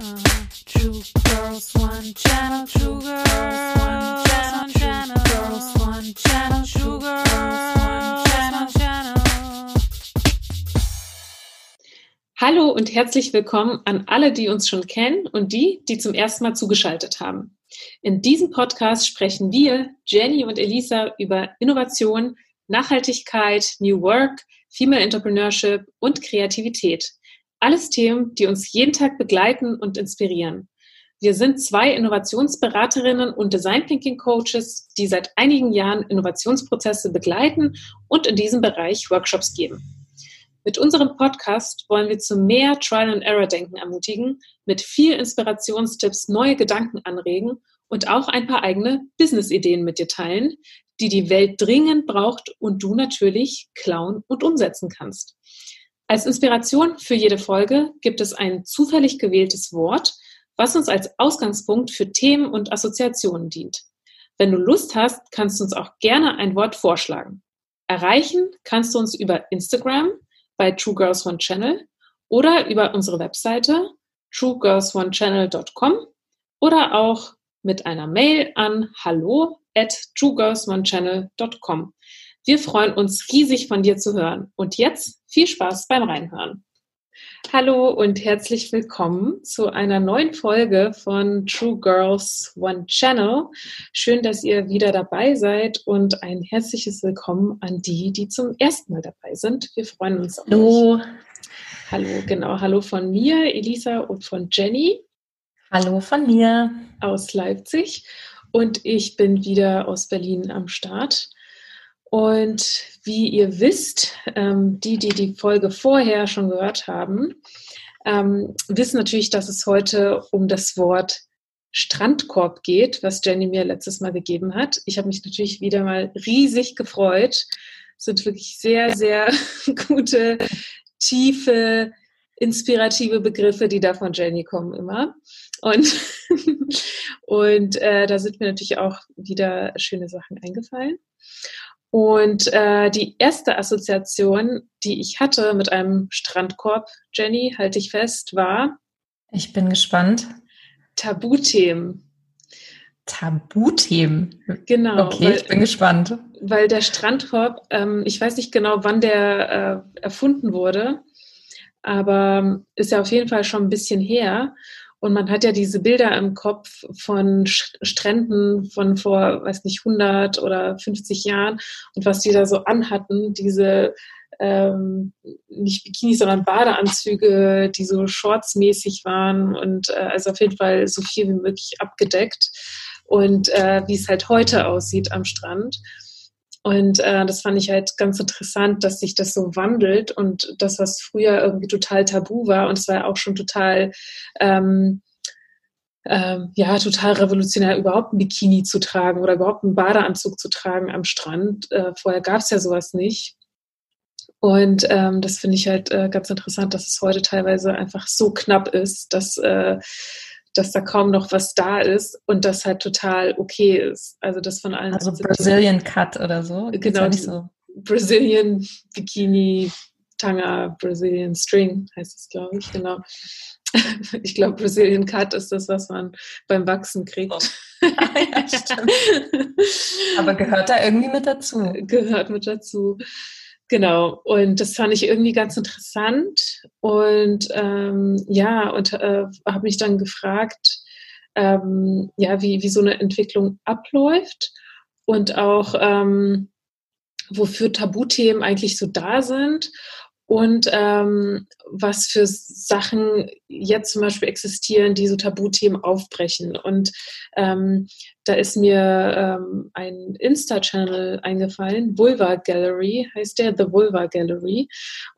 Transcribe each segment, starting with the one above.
Uh, True girls, one channel. True girls, one channel. True girls, one channel. True girls, one channel. channel. Hallo und herzlich willkommen an alle, die uns schon kennen und die, die zum ersten Mal zugeschaltet haben. In diesem Podcast sprechen wir, Jenny und Elisa, über Innovation, Nachhaltigkeit, New Work, Female Entrepreneurship und Kreativität. Alles Themen, die uns jeden Tag begleiten und inspirieren. Wir sind zwei Innovationsberaterinnen und Design Thinking Coaches, die seit einigen Jahren Innovationsprozesse begleiten und in diesem Bereich Workshops geben. Mit unserem Podcast wollen wir zu mehr Trial and Error Denken ermutigen, mit viel Inspirationstipps neue Gedanken anregen und auch ein paar eigene Business-Ideen mit dir teilen, die die Welt dringend braucht und du natürlich klauen und umsetzen kannst. Als Inspiration für jede Folge gibt es ein zufällig gewähltes Wort, was uns als Ausgangspunkt für Themen und Assoziationen dient. Wenn du Lust hast, kannst du uns auch gerne ein Wort vorschlagen. Erreichen kannst du uns über Instagram bei True Girls One Channel oder über unsere Webseite truegirlsonechannel.com oder auch mit einer Mail an hallo at truegirlsonechannel.com. Wir freuen uns riesig von dir zu hören. Und jetzt viel Spaß beim Reinhören. Hallo und herzlich willkommen zu einer neuen Folge von True Girls One Channel. Schön, dass ihr wieder dabei seid und ein herzliches Willkommen an die, die zum ersten Mal dabei sind. Wir freuen uns auf Hallo. euch. Hallo, genau. Hallo von mir, Elisa und von Jenny Hallo von mir. aus Leipzig. Und ich bin wieder aus Berlin am Start. Und wie ihr wisst, ähm, die, die die Folge vorher schon gehört haben, ähm, wissen natürlich, dass es heute um das Wort Strandkorb geht, was Jenny mir letztes Mal gegeben hat. Ich habe mich natürlich wieder mal riesig gefreut. Es sind wirklich sehr, sehr gute, tiefe, inspirative Begriffe, die da von Jenny kommen immer. Und, und äh, da sind mir natürlich auch wieder schöne Sachen eingefallen. Und äh, die erste Assoziation, die ich hatte mit einem Strandkorb, Jenny, halte ich fest, war Ich bin gespannt. Tabuthemen. Tabuthemen. Genau. Okay, weil, ich bin gespannt. weil der Strandkorb, ähm, ich weiß nicht genau, wann der äh, erfunden wurde, aber ist ja auf jeden Fall schon ein bisschen her. Und man hat ja diese Bilder im Kopf von Stränden von vor, weiß nicht, 100 oder 50 Jahren und was die da so anhatten, diese ähm, nicht Bikinis, sondern Badeanzüge, die so shortsmäßig waren und äh, also auf jeden Fall so viel wie möglich abgedeckt und äh, wie es halt heute aussieht am Strand. Und äh, das fand ich halt ganz interessant, dass sich das so wandelt und das, was früher irgendwie total tabu war, und es war auch schon total, ähm, ähm, ja, total revolutionär, überhaupt ein Bikini zu tragen oder überhaupt einen Badeanzug zu tragen am Strand. Äh, vorher gab es ja sowas nicht. Und ähm, das finde ich halt äh, ganz interessant, dass es heute teilweise einfach so knapp ist, dass, äh, dass da kaum noch was da ist und das halt total okay ist. Also das von allen Also. Brazilian Cut oder so. Gibt's Genau, ja nicht so. Brazilian Bikini Tanga Brazilian String heißt es, glaube ich, genau. Ich glaube, Brazilian Cut ist das, was man beim Wachsen kriegt. ja, stimmt. Aber gehört da irgendwie mit dazu? gehört mit dazu. Genau, und das fand ich irgendwie ganz interessant. Und ähm, ja, und äh, habe mich dann gefragt, ähm, ja, wie, wie so eine Entwicklung abläuft und auch ähm, wofür Tabuthemen eigentlich so da sind und ähm, was für Sachen jetzt zum Beispiel existieren, die so Tabuthemen aufbrechen. Und ähm, da ist mir ähm, ein Insta-Channel eingefallen, Vulva Gallery heißt der, The Vulva Gallery.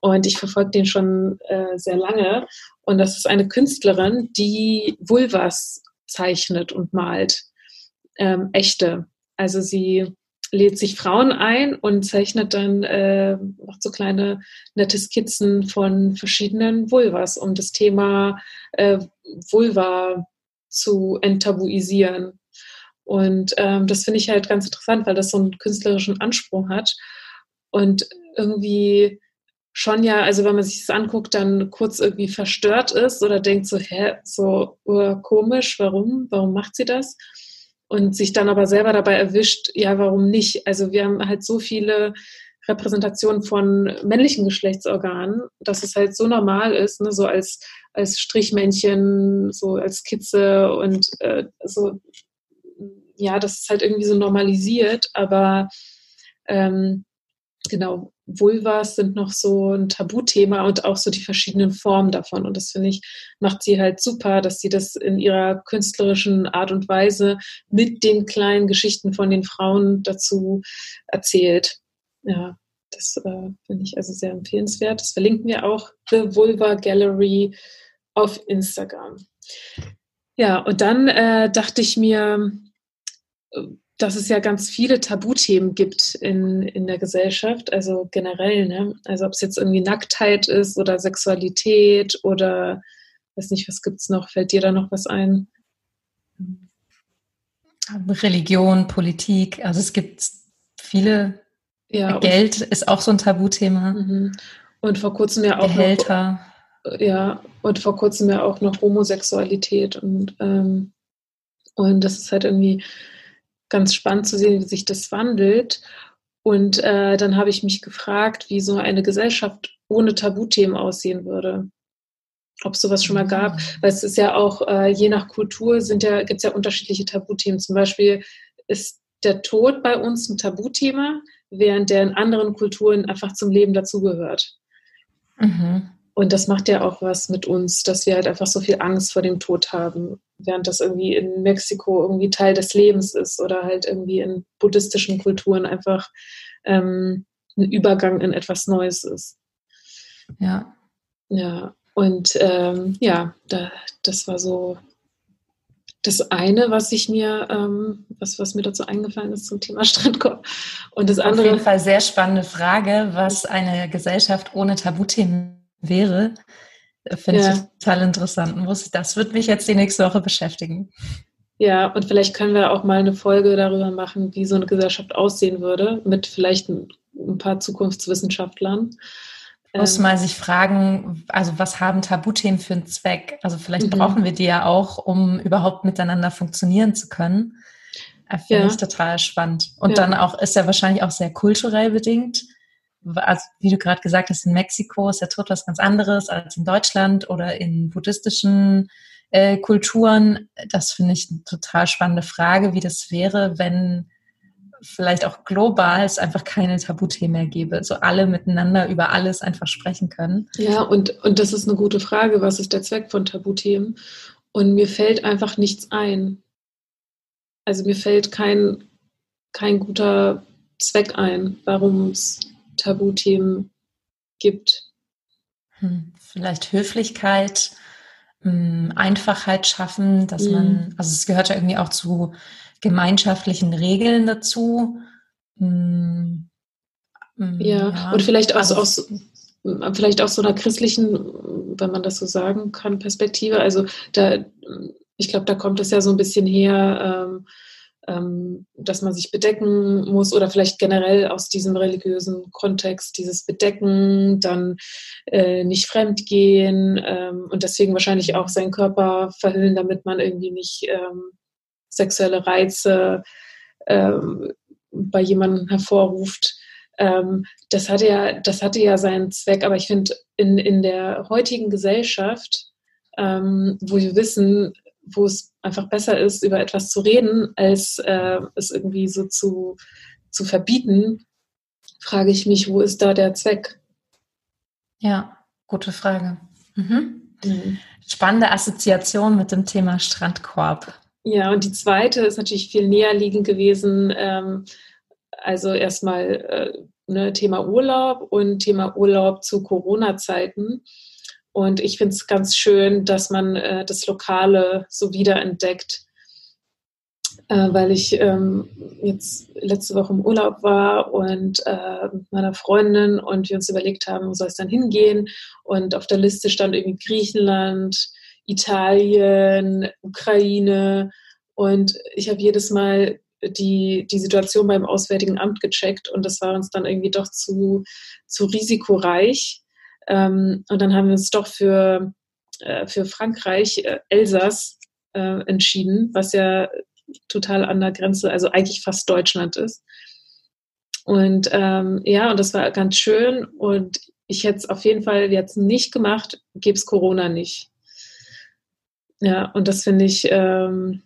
Und ich verfolge den schon äh, sehr lange. Und das ist eine Künstlerin, die Vulvas zeichnet und malt. Ähm, echte. Also sie lädt sich Frauen ein und zeichnet dann, äh, macht so kleine nette Skizzen von verschiedenen Vulvas, um das Thema äh, Vulva zu enttabuisieren. Und ähm, das finde ich halt ganz interessant, weil das so einen künstlerischen Anspruch hat und irgendwie schon ja, also wenn man sich das anguckt, dann kurz irgendwie verstört ist oder denkt so, hä, so uh, komisch, warum, warum macht sie das? Und sich dann aber selber dabei erwischt, ja, warum nicht? Also wir haben halt so viele Repräsentationen von männlichen Geschlechtsorganen, dass es halt so normal ist, ne, so als, als Strichmännchen, so als Kitze und äh, so, ja, das ist halt irgendwie so normalisiert, aber ähm, genau, Vulvas sind noch so ein Tabuthema und auch so die verschiedenen Formen davon. Und das finde ich, macht sie halt super, dass sie das in ihrer künstlerischen Art und Weise mit den kleinen Geschichten von den Frauen dazu erzählt. Ja, das äh, finde ich also sehr empfehlenswert. Das verlinken wir auch, The Vulva Gallery auf Instagram. Ja, und dann äh, dachte ich mir, dass es ja ganz viele Tabuthemen gibt in, in der Gesellschaft, also generell, ne? Also ob es jetzt irgendwie Nacktheit ist oder Sexualität oder weiß nicht, was gibt's noch? Fällt dir da noch was ein? Religion, Politik, also es gibt viele. Ja, Geld ist auch so ein Tabuthema. Mhm. Und vor kurzem ja auch Gehälter. Noch, ja, und vor kurzem ja auch noch Homosexualität und ähm, und das ist halt irgendwie ganz spannend zu sehen, wie sich das wandelt. Und äh, dann habe ich mich gefragt, wie so eine Gesellschaft ohne Tabuthemen aussehen würde. Ob es sowas schon mal gab. Mhm. Weil es ist ja auch, äh, je nach Kultur sind ja, gibt es ja unterschiedliche Tabuthemen. Zum Beispiel ist der Tod bei uns ein Tabuthema, während der in anderen Kulturen einfach zum Leben dazugehört. Mhm. Und das macht ja auch was mit uns, dass wir halt einfach so viel Angst vor dem Tod haben, während das irgendwie in Mexiko irgendwie Teil des Lebens ist oder halt irgendwie in buddhistischen Kulturen einfach ähm, ein Übergang in etwas Neues ist. Ja. Ja, und ähm, ja, da, das war so das eine, was ich mir, ähm, was, was mir dazu eingefallen ist zum Thema Strandkorb. Und das andere. Auf jeden Fall sehr spannende Frage, was eine Gesellschaft ohne Tabuthemen wäre, finde ja. ich total interessant. Muss, das wird mich jetzt die nächste Woche beschäftigen. Ja, und vielleicht können wir auch mal eine Folge darüber machen, wie so eine Gesellschaft aussehen würde, mit vielleicht ein, ein paar Zukunftswissenschaftlern. Muss ähm, mal sich fragen, also was haben Tabuthemen für einen Zweck? Also vielleicht mhm. brauchen wir die ja auch, um überhaupt miteinander funktionieren zu können. Äh, finde ja. ich total spannend. Und ja. dann auch ist ja wahrscheinlich auch sehr kulturell bedingt also wie du gerade gesagt hast, in Mexiko ist der Tod was ganz anderes als in Deutschland oder in buddhistischen äh, Kulturen. Das finde ich eine total spannende Frage, wie das wäre, wenn vielleicht auch global es einfach keine Tabuthemen mehr gäbe, so alle miteinander über alles einfach sprechen können. Ja, und, und das ist eine gute Frage, was ist der Zweck von Tabuthemen? Und mir fällt einfach nichts ein. Also mir fällt kein, kein guter Zweck ein, warum es Tabuthemen gibt. Hm, vielleicht Höflichkeit, hm, Einfachheit schaffen, dass mhm. man, also es gehört ja irgendwie auch zu gemeinschaftlichen Regeln dazu. Hm, ja, ja, und vielleicht auch, also, aus, vielleicht auch so einer christlichen, wenn man das so sagen kann, Perspektive. Also da, ich glaube, da kommt es ja so ein bisschen her, ähm, ähm, dass man sich bedecken muss oder vielleicht generell aus diesem religiösen Kontext dieses Bedecken, dann äh, nicht fremdgehen ähm, und deswegen wahrscheinlich auch seinen Körper verhüllen, damit man irgendwie nicht ähm, sexuelle Reize ähm, bei jemandem hervorruft. Ähm, das hatte ja, das hatte ja seinen Zweck, aber ich finde in, in der heutigen Gesellschaft, ähm, wo wir wissen, wo es einfach besser ist, über etwas zu reden, als äh, es irgendwie so zu, zu verbieten, frage ich mich, wo ist da der Zweck? Ja, gute Frage. Mhm. Mhm. Spannende Assoziation mit dem Thema Strandkorb. Ja, und die zweite ist natürlich viel näher liegend gewesen. Ähm, also erstmal äh, ne, Thema Urlaub und Thema Urlaub zu Corona-Zeiten. Und ich finde es ganz schön, dass man äh, das Lokale so wiederentdeckt, äh, weil ich ähm, jetzt letzte Woche im Urlaub war und äh, mit meiner Freundin und wir uns überlegt haben, wo soll es dann hingehen. Und auf der Liste stand irgendwie Griechenland, Italien, Ukraine. Und ich habe jedes Mal die, die Situation beim Auswärtigen Amt gecheckt und das war uns dann irgendwie doch zu, zu risikoreich Ähm, und dann haben wir uns doch für, äh, für Frankreich, äh, Elsass, äh, entschieden, was ja total an der Grenze, also eigentlich fast Deutschland ist. Und ähm, ja, und das war ganz schön. Und ich hätte es auf jeden Fall jetzt nicht gemacht, gäbe es Corona nicht. Ja, und das finde ich ähm,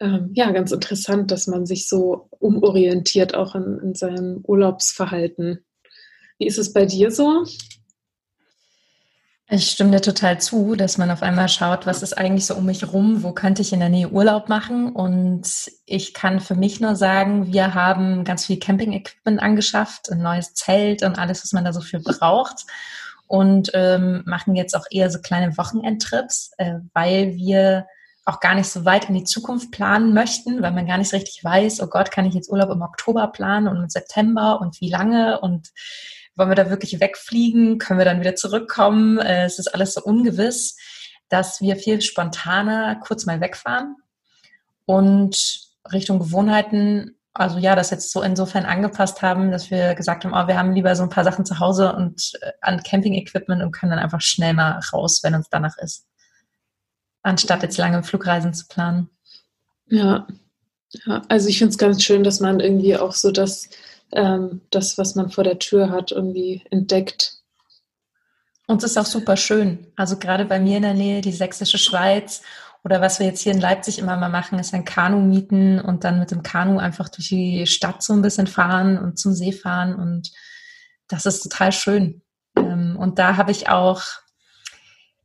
ähm, ja ganz interessant, dass man sich so umorientiert auch in, in seinem Urlaubsverhalten. Wie ist es bei dir so? Ich stimme dir total zu, dass man auf einmal schaut, was ist eigentlich so um mich rum, wo könnte ich in der Nähe Urlaub machen. Und ich kann für mich nur sagen, wir haben ganz viel Camping-Equipment angeschafft, ein neues Zelt und alles, was man da so für braucht. Und ähm, machen jetzt auch eher so kleine Wochenendtrips, äh, weil wir auch gar nicht so weit in die Zukunft planen möchten, weil man gar nicht richtig weiß, oh Gott, kann ich jetzt Urlaub im Oktober planen und im September und wie lange und wollen wir da wirklich wegfliegen? Können wir dann wieder zurückkommen? Äh, es ist alles so ungewiss, dass wir viel spontaner kurz mal wegfahren und Richtung Gewohnheiten, also ja, das jetzt so insofern angepasst haben, dass wir gesagt haben, oh, wir haben lieber so ein paar Sachen zu Hause und äh, an Camping-Equipment und können dann einfach schnell mal raus, wenn uns danach ist. Anstatt jetzt lange Flugreisen zu planen. Ja, ja also ich finde es ganz schön, dass man irgendwie auch so das ähm, das, was man vor der Tür hat, irgendwie entdeckt. Und es ist auch super schön. Also gerade bei mir in der Nähe, die sächsische Schweiz oder was wir jetzt hier in Leipzig immer mal machen, ist ein Kanu mieten und dann mit dem Kanu einfach durch die Stadt so ein bisschen fahren und zum See fahren. Und das ist total schön. Ähm, und da habe ich auch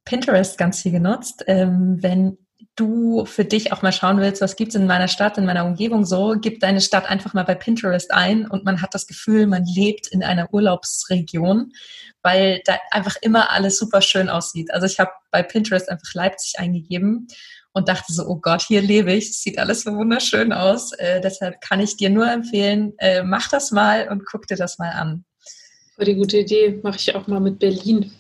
Pinterest ganz viel genutzt. Ähm, wenn du für dich auch mal schauen willst, was gibt es in meiner Stadt, in meiner Umgebung so, gib deine Stadt einfach mal bei Pinterest ein und man hat das Gefühl, man lebt in einer Urlaubsregion, weil da einfach immer alles super schön aussieht. Also ich habe bei Pinterest einfach Leipzig eingegeben und dachte so, oh Gott, hier lebe ich, es sieht alles so wunderschön aus. Äh, deshalb kann ich dir nur empfehlen, äh, mach das mal und guck dir das mal an. War die gute Idee, mache ich auch mal mit Berlin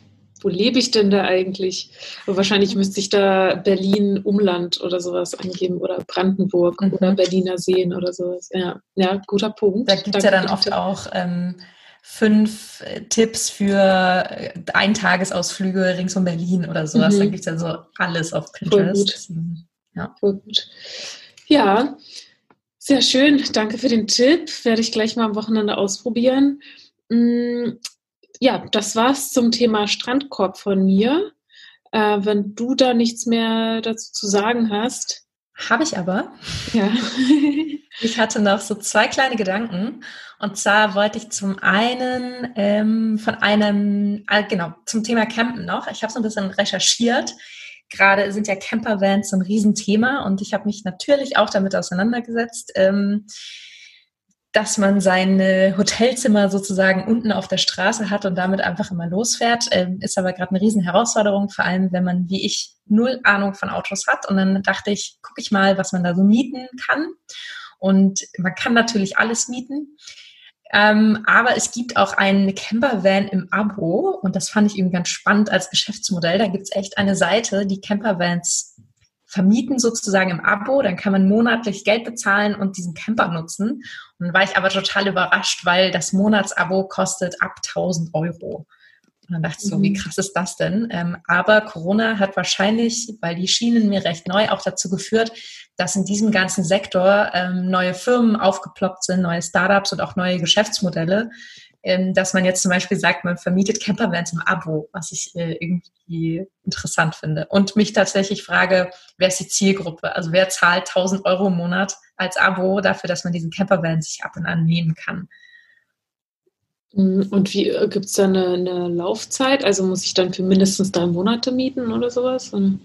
wo lebe ich denn da eigentlich? Aber wahrscheinlich müsste ich da Berlin Umland oder sowas angeben oder Brandenburg mhm. oder Berliner Seen oder sowas. Ja, ja guter Punkt. Da gibt es ja dann oft auch ähm, fünf äh, Tipps für äh, Eintagesausflüge rings um Berlin oder sowas. Mhm. Da gibt es ja so alles auf Pinterest. Voll gut. Ja. Voll gut. Ja, sehr schön. Danke für den Tipp. Werde ich gleich mal am Wochenende ausprobieren. Ja, das war's zum Thema Strandkorb von mir. Äh, wenn du da nichts mehr dazu zu sagen hast. Habe ich aber. Ja. ich hatte noch so zwei kleine Gedanken. Und zwar wollte ich zum einen ähm, von einem, äh, genau, zum Thema Campen noch. Ich habe so ein bisschen recherchiert. Gerade sind ja Campervans so ein Riesenthema und ich habe mich natürlich auch damit auseinandergesetzt. Ähm, dass man seine Hotelzimmer sozusagen unten auf der Straße hat und damit einfach immer losfährt, ähm, ist aber gerade eine riesen Herausforderung, vor allem wenn man wie ich null Ahnung von Autos hat. Und dann dachte ich, gucke ich mal, was man da so mieten kann. Und man kann natürlich alles mieten. Ähm, aber es gibt auch einen Campervan im Abo und das fand ich eben ganz spannend als Geschäftsmodell. Da gibt es echt eine Seite, die Campervans vermieten sozusagen im Abo, dann kann man monatlich Geld bezahlen und diesen Camper nutzen. Und dann war ich aber total überrascht, weil das Monatsabo kostet ab 1000 Euro. Und dann dachte ich so, wie mhm. krass ist das denn? Ähm, aber Corona hat wahrscheinlich, weil die Schienen mir recht neu, auch dazu geführt, dass in diesem ganzen Sektor ähm, neue Firmen aufgeploppt sind, neue Startups und auch neue Geschäftsmodelle, dass man jetzt zum Beispiel sagt, man vermietet Campervans im Abo, was ich äh, irgendwie interessant finde. Und mich tatsächlich frage, wer ist die Zielgruppe? Also wer zahlt 1000 Euro im Monat als Abo dafür, dass man diesen Campervan sich ab und an nehmen kann? Mm, und wie äh, gibt es da eine, eine, Laufzeit? Also muss ich dann für mindestens drei Monate mieten oder sowas? Oder?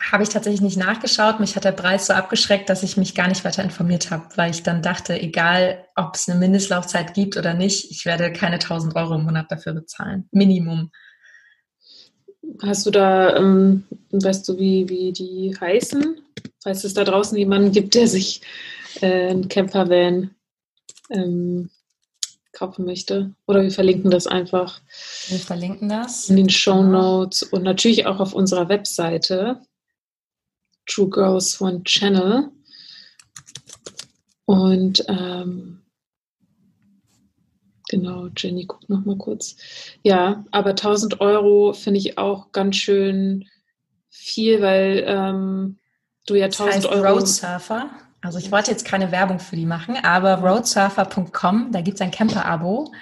Habe ich tatsächlich nicht nachgeschaut. Mich hat der Preis so abgeschreckt, dass ich mich gar nicht weiter informiert habe, weil ich dann dachte, egal ob es eine Mindestlaufzeit gibt oder nicht, ich werde keine 1000 Euro im Monat dafür bezahlen. Minimum. Hast du da, ähm, weißt du, wie, wie die heißen? Falls es da draußen jemanden gibt, der sich äh, einen Campervan ähm, kaufen möchte. Oder wir verlinken das einfach. Wir verlinken das. In den Show Notes und natürlich auch auf unserer Webseite. True Girls One Channel. Und ähm, Genau, Jenny guckt noch mal kurz. Ja, aber 1000 Euro finde ich auch ganz schön viel, weil ähm, du ja 1000 das heißt Euro. Roadsurfer. Also ich wollte jetzt keine Werbung für die machen, aber roadsurfer.com, da gibt es ein Camper-Abo.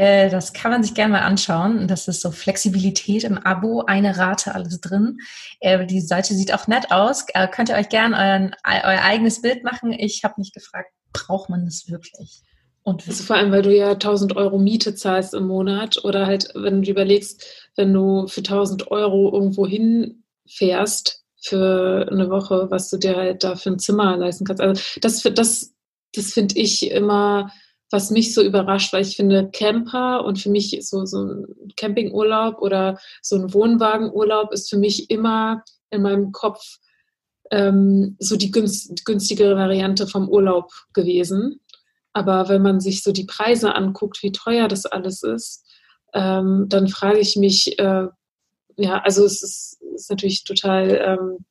Äh, das kann man sich gerne mal anschauen. Das ist so Flexibilität im Abo, eine Rate, alles drin. Äh, die Seite sieht auch nett aus. Äh, könnt ihr euch gerne euer eigenes Bild machen. Ich habe mich gefragt, braucht man das wirklich? Und also vor allem, weil du ja 1000 Euro Miete zahlst im Monat oder halt, wenn du überlegst, wenn du für 1000 Euro irgendwo hinfährst für eine Woche, was du dir halt da für ein Zimmer leisten kannst. Also das, das, das finde ich immer was mich so überrascht, weil ich finde, Camper und für mich so, so ein Campingurlaub oder so ein Wohnwagenurlaub ist für mich immer in meinem Kopf ähm, so die günst, günstigere Variante vom Urlaub gewesen. Aber wenn man sich so die Preise anguckt, wie teuer das alles ist, ähm, dann frage ich mich, äh, ja, also es ist, ist natürlich total ähm,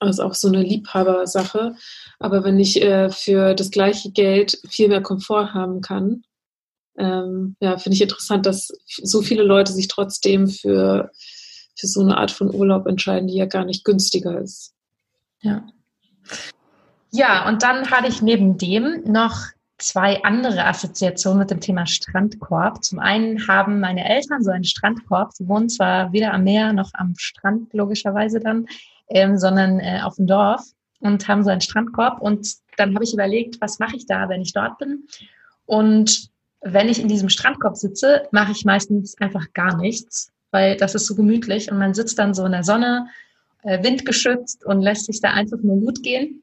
also auch so eine Liebhabersache. Aber wenn ich äh, für das gleiche Geld viel mehr Komfort haben kann, ähm, ja, finde ich interessant, dass so viele Leute sich trotzdem für, für so eine Art von Urlaub entscheiden, die ja gar nicht günstiger ist. Ja. Ja, und dann hatte ich neben dem noch zwei andere Assoziationen mit dem Thema Strandkorb. Zum einen haben meine Eltern so einen Strandkorb. Sie wohnen zwar weder am Meer noch am Strand, logischerweise dann, ähm, sondern äh, auf dem Dorf und haben so einen Strandkorb. Und dann habe ich überlegt, was mache ich da, wenn ich dort bin? Und wenn ich in diesem Strandkorb sitze, mache ich meistens einfach gar nichts, weil das ist so gemütlich und man sitzt dann so in der Sonne, äh, windgeschützt und lässt sich da einfach nur gut gehen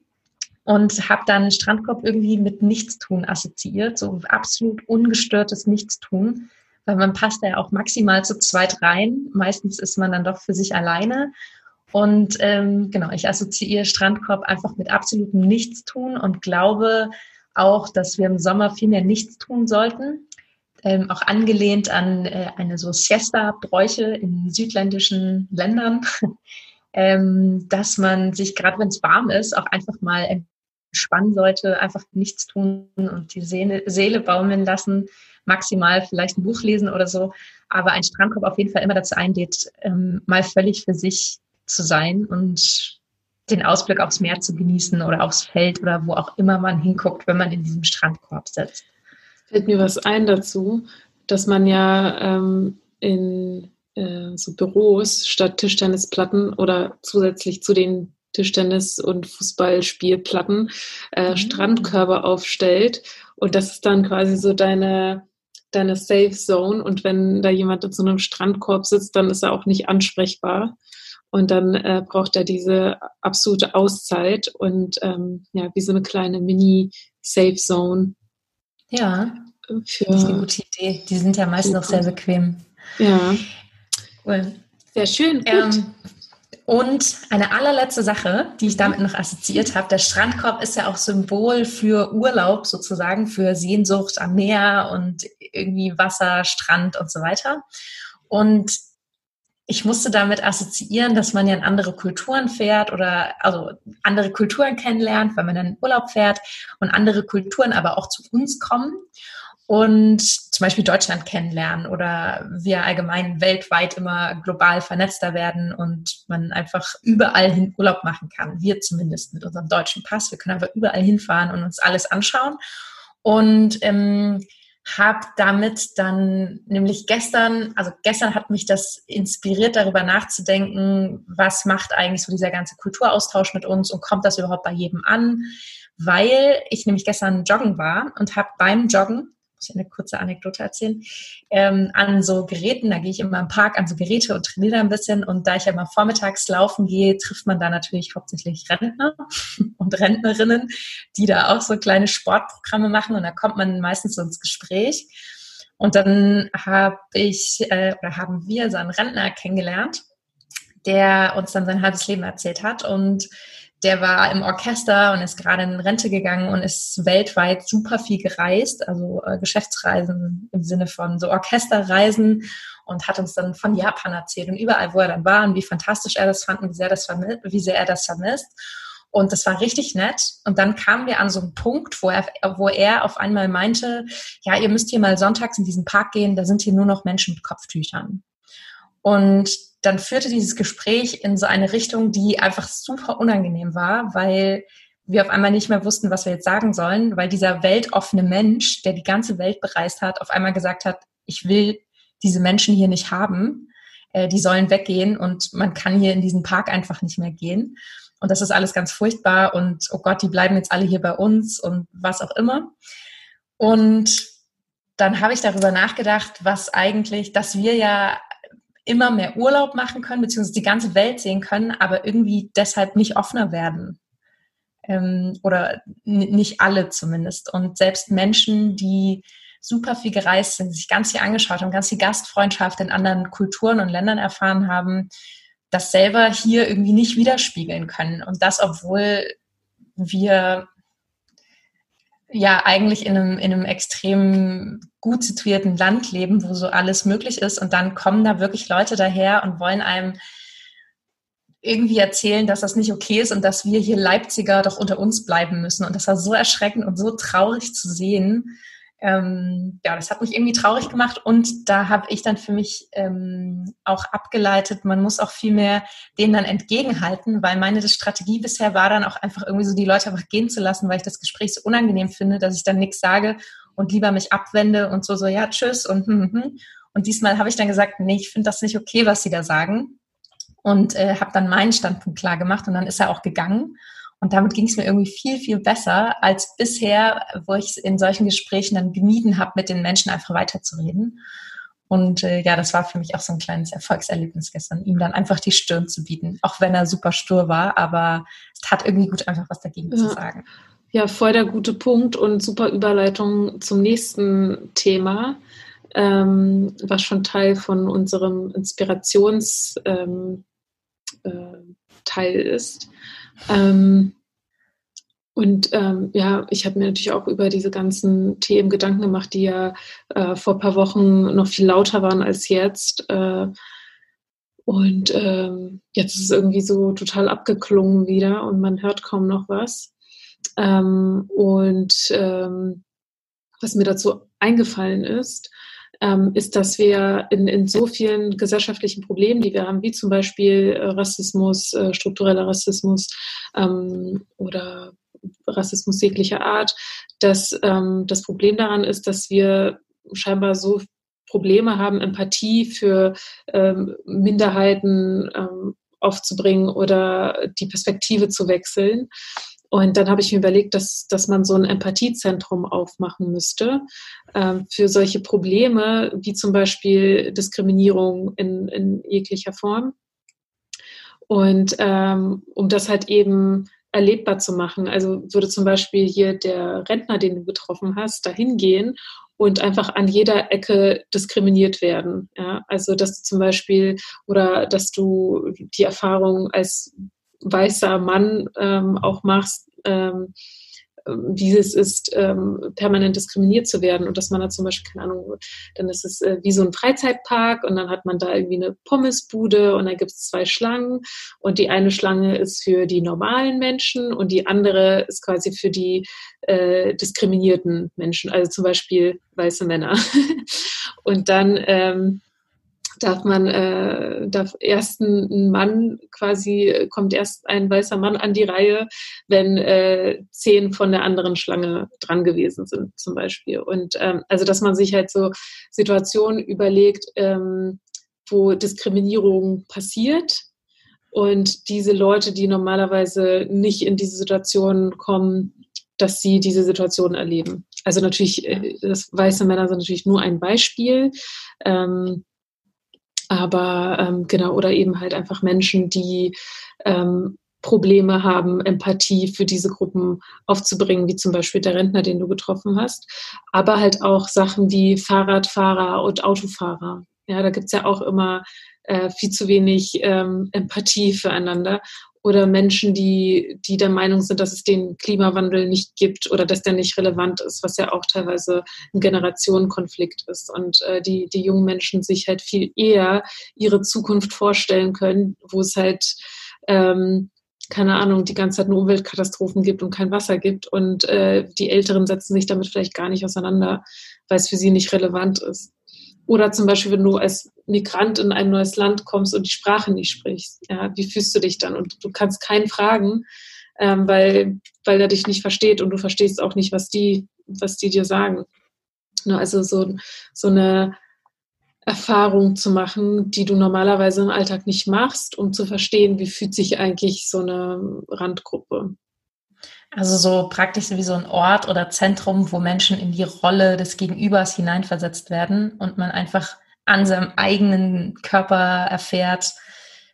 und habe dann Strandkorb irgendwie mit Nichtstun assoziiert, so absolut ungestörtes Nichtstun, weil man passt ja auch maximal zu zweit rein. Meistens ist man dann doch für sich alleine und ähm, genau, ich assoziiere Strandkorb einfach mit absolutem Nichtstun und glaube auch, dass wir im Sommer viel mehr nichts tun sollten. Ähm, auch angelehnt an äh, eine so Siesta-Bräuche in südländischen Ländern, ähm, dass man sich, gerade wenn es warm ist, auch einfach mal entspannen sollte, einfach nichts tun und die Seele, Seele baumeln lassen, maximal vielleicht ein Buch lesen oder so. Aber ein Strandkorb auf jeden Fall immer dazu einlädt, ähm, mal völlig für sich zu sein und den Ausblick aufs Meer zu genießen oder aufs Feld oder wo auch immer man hinguckt, wenn man in diesem Strandkorb sitzt. Fällt mir was ein dazu, dass man ja ähm, in äh, so Büros statt Tischtennisplatten oder zusätzlich zu den Tischtennis- und Fußballspielplatten äh, mhm. Strandkörbe aufstellt. Und das ist dann quasi so deine, deine Safe Zone. Und wenn da jemand in so einem Strandkorb sitzt, dann ist er auch nicht ansprechbar. Und dann äh, braucht er diese absolute Auszeit und ähm, ja, wie so eine kleine Mini-Safe Zone. Ja, für das ist eine gute Idee. Die sind ja meist noch sehr bequem. Ja. Cool. Sehr schön. Ähm, und eine allerletzte Sache, die ich damit noch assoziiert habe, der Strandkorb ist ja auch Symbol für Urlaub sozusagen, für Sehnsucht am Meer und irgendwie Wasser, Strand und so weiter. Und ich musste damit assoziieren, dass man ja in andere Kulturen fährt oder also andere Kulturen kennenlernt, weil man dann in Urlaub fährt und andere Kulturen aber auch zu uns kommen und zum Beispiel Deutschland kennenlernen oder wir allgemein weltweit immer global vernetzter werden und man einfach überall hin Urlaub machen kann. Wir zumindest mit unserem deutschen Pass. Wir können aber überall hinfahren und uns alles anschauen. Und ähm, habe damit dann nämlich gestern, also gestern hat mich das inspiriert, darüber nachzudenken, was macht eigentlich so dieser ganze Kulturaustausch mit uns und kommt das überhaupt bei jedem an? Weil ich nämlich gestern joggen war und habe beim Joggen muss ich eine kurze Anekdote erzählen, ähm, an so Geräten, da gehe ich immer im Park an so Geräte und trainiere da ein bisschen. Und da ich ja mal vormittags laufen gehe, trifft man da natürlich hauptsächlich Rentner und Rentnerinnen, die da auch so kleine Sportprogramme machen. Und da kommt man meistens so ins Gespräch. Und dann habe ich äh, oder haben wir so einen Rentner kennengelernt, der uns dann sein halbes Leben erzählt hat. Und der war im Orchester und ist gerade in Rente gegangen und ist weltweit super viel gereist, also äh, Geschäftsreisen im Sinne von so Orchesterreisen und hat uns dann von Japan erzählt und überall, wo er dann war und wie fantastisch er das fand und wie sehr, das wie sehr er das vermisst. Und das war richtig nett. Und dann kamen wir an so einen Punkt, wo er, wo er auf einmal meinte, ja, ihr müsst hier mal sonntags in diesen Park gehen, da sind hier nur noch Menschen mit Kopftüchern. Und dann führte dieses Gespräch in so eine Richtung, die einfach super unangenehm war, weil wir auf einmal nicht mehr wussten, was wir jetzt sagen sollen, weil dieser weltoffene Mensch, der die ganze Welt bereist hat, auf einmal gesagt hat, ich will diese Menschen hier nicht haben, äh, die sollen weggehen und man kann hier in diesen Park einfach nicht mehr gehen. Und das ist alles ganz furchtbar und oh Gott, die bleiben jetzt alle hier bei uns und was auch immer. Und dann habe ich darüber nachgedacht, was eigentlich, dass wir ja immer mehr Urlaub machen können, beziehungsweise die ganze Welt sehen können, aber irgendwie deshalb nicht offener werden. Ähm, oder nicht alle zumindest. Und selbst Menschen, die super viel gereist sind, sich ganz viel angeschaut haben, ganz viel Gastfreundschaft in anderen Kulturen und Ländern erfahren haben, das selber hier irgendwie nicht widerspiegeln können. Und das, obwohl wir ja eigentlich in einem, in einem extrem gut situierten Land leben, wo so alles möglich ist. Und dann kommen da wirklich Leute daher und wollen einem irgendwie erzählen, dass das nicht okay ist und dass wir hier Leipziger doch unter uns bleiben müssen. Und das war so erschreckend und so traurig zu sehen ähm, ja, das hat mich irgendwie traurig gemacht und da habe ich dann für mich ähm, auch abgeleitet, man muss auch viel mehr denen dann entgegenhalten, weil meine Strategie bisher war dann auch einfach irgendwie so die Leute einfach gehen zu lassen, weil ich das Gespräch so unangenehm finde, dass ich dann nichts sage und lieber mich abwende und so, so, ja, tschüss und hm, hm, hm. Und diesmal habe ich dann gesagt, nee, ich finde das nicht okay, was sie da sagen und äh, habe dann meinen Standpunkt klar gemacht und dann ist er auch gegangen. Und damit ging es mir irgendwie viel, viel besser als bisher, wo ich in solchen Gesprächen dann gemieden habe, mit den Menschen einfach weiterzureden. Und äh, ja, das war für mich auch so ein kleines Erfolgserlebnis gestern, ihm dann einfach die Stirn zu bieten, auch wenn er super stur war, aber es tat irgendwie gut, einfach was dagegen ja. zu sagen. Ja, voll der gute Punkt und super Überleitung zum nächsten Thema, ähm, was schon Teil von unserem Inspirationsteil ähm, äh, ist. Ähm, und ähm, ja, ich habe mir natürlich auch über diese ganzen Themen Gedanken gemacht, die ja äh, vor ein paar Wochen noch viel lauter waren als jetzt. Äh, und ähm, jetzt ist es irgendwie so total abgeklungen wieder und man hört kaum noch was. Ähm, und ähm, was mir dazu eingefallen ist, ähm, ist, dass wir in, in so vielen gesellschaftlichen Problemen, die wir haben, wie zum Beispiel äh, Rassismus, äh, struktureller Rassismus ähm, oder Rassismus jeglicher Art, dass ähm, das Problem daran ist, dass wir scheinbar so Probleme haben, Empathie für ähm, Minderheiten ähm, aufzubringen oder die Perspektive zu wechseln. Und dann habe ich mir überlegt, dass, dass man so ein Empathiezentrum aufmachen müsste ähm, für solche Probleme, wie zum Beispiel Diskriminierung in, in jeglicher Form. Und ähm, um das halt eben erlebbar zu machen. Also würde zum Beispiel hier der Rentner, den du getroffen hast, dahin gehen und einfach an jeder Ecke diskriminiert werden. Ja? Also dass du zum Beispiel oder dass du die Erfahrung als weißer Mann ähm, auch machst, ähm, wie es ist, ähm, permanent diskriminiert zu werden und dass man da zum Beispiel, keine Ahnung, dann ist es äh, wie so ein Freizeitpark und dann hat man da irgendwie eine Pommesbude und da gibt es zwei Schlangen und die eine Schlange ist für die normalen Menschen und die andere ist quasi für die äh, diskriminierten Menschen, also zum Beispiel weiße Männer. und dann ähm, darf man, äh, darf erst ein Mann quasi, kommt erst ein weißer Mann an die Reihe, wenn äh, zehn von der anderen Schlange dran gewesen sind, zum Beispiel. Und ähm, also, dass man sich halt so Situationen überlegt, ähm, wo Diskriminierung passiert und diese Leute, die normalerweise nicht in diese Situation kommen, dass sie diese Situation erleben. Also natürlich, äh, das weiße Männer sind natürlich nur ein Beispiel. Ähm, aber ähm, genau, oder eben halt einfach Menschen, die ähm, Probleme haben, Empathie für diese Gruppen aufzubringen, wie zum Beispiel der Rentner, den du getroffen hast. Aber halt auch Sachen wie Fahrradfahrer und Autofahrer. Ja, da gibt's ja auch immer äh, viel zu wenig ähm, Empathie füreinander oder Menschen, die, die der Meinung sind, dass es den Klimawandel nicht gibt oder dass der nicht relevant ist, was ja auch teilweise ein Generationenkonflikt ist und äh, die, die jungen Menschen sich halt viel eher ihre Zukunft vorstellen können, wo es halt ähm, keine Ahnung, die ganze Zeit nur Umweltkatastrophen gibt und kein Wasser gibt und äh, die Älteren setzen sich damit vielleicht gar nicht auseinander, weil es für sie nicht relevant ist. Oder zum Beispiel, wenn du als Migrant in ein neues Land kommst und die Sprache nicht sprichst, ja, wie fühlst du dich dann? Und du kannst keinen fragen, ähm, weil, weil er dich nicht versteht und du verstehst auch nicht, was die, was die dir sagen. Ne, also so, so eine Erfahrung zu machen, die du normalerweise im Alltag nicht machst, um zu verstehen, wie fühlt sich eigentlich so eine Randgruppe. Also so praktisch wie so ein Ort oder Zentrum, wo Menschen in die Rolle des Gegenübers hineinversetzt werden und man einfach an seinem eigenen Körper erfährt,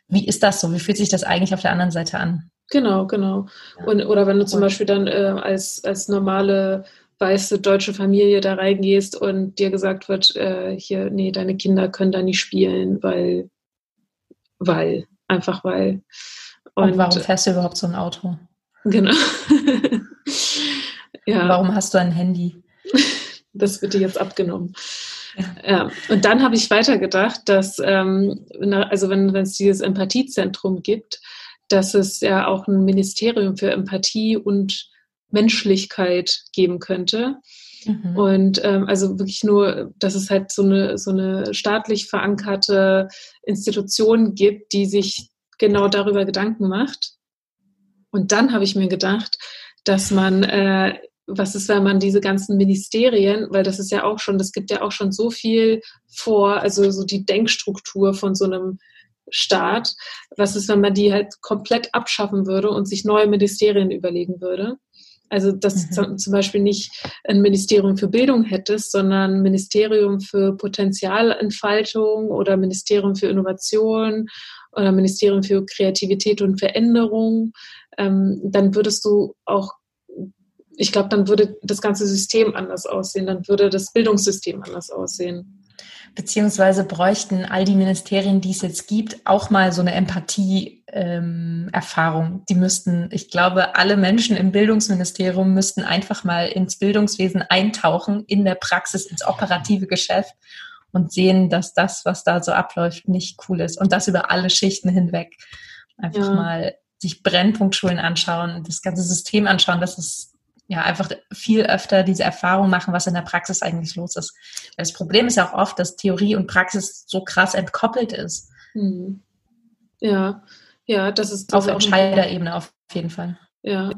wie ist das so? Wie fühlt sich das eigentlich auf der anderen Seite an? Genau, genau. Und, oder wenn du zum Beispiel dann äh, als, als normale weiße deutsche Familie da reingehst und dir gesagt wird, äh, hier, nee, deine Kinder können da nicht spielen, weil, weil, einfach weil. Und, und warum fährst du überhaupt so ein Auto? Genau. ja. Warum hast du ein Handy? Das wird dir jetzt abgenommen. Ja. Und dann habe ich weitergedacht, dass, ähm, also wenn es dieses Empathiezentrum gibt, dass es ja auch ein Ministerium für Empathie und Menschlichkeit geben könnte. Mhm. Und ähm, also wirklich nur, dass es halt so eine, so eine staatlich verankerte Institution gibt, die sich genau darüber Gedanken macht. Und dann habe ich mir gedacht, dass man, äh, was ist, wenn man diese ganzen Ministerien, weil das ist ja auch schon, das gibt ja auch schon so viel vor, also so die Denkstruktur von so einem Staat. Was ist, wenn man die halt komplett abschaffen würde und sich neue Ministerien überlegen würde? Also, dass mhm. du zum Beispiel nicht ein Ministerium für Bildung hättest, sondern ein Ministerium für Potenzialentfaltung oder Ministerium für Innovation oder Ministerium für Kreativität und Veränderung, ähm, dann würdest du auch, ich glaube, dann würde das ganze System anders aussehen, dann würde das Bildungssystem anders aussehen. Beziehungsweise bräuchten all die Ministerien, die es jetzt gibt, auch mal so eine Empathie-Erfahrung. Ähm, die müssten, ich glaube, alle Menschen im Bildungsministerium müssten einfach mal ins Bildungswesen eintauchen, in der Praxis, ins operative Geschäft und sehen, dass das, was da so abläuft, nicht cool ist. Und das über alle Schichten hinweg. Einfach ja. mal sich Brennpunktschulen anschauen, das ganze System anschauen, das ist ja, einfach viel öfter diese Erfahrung machen, was in der Praxis eigentlich los ist. Das Problem ist ja auch oft, dass Theorie und Praxis so krass entkoppelt ist. Mhm. Ja, ja, das ist das auf Entscheiderebene auf jeden Fall. Ja.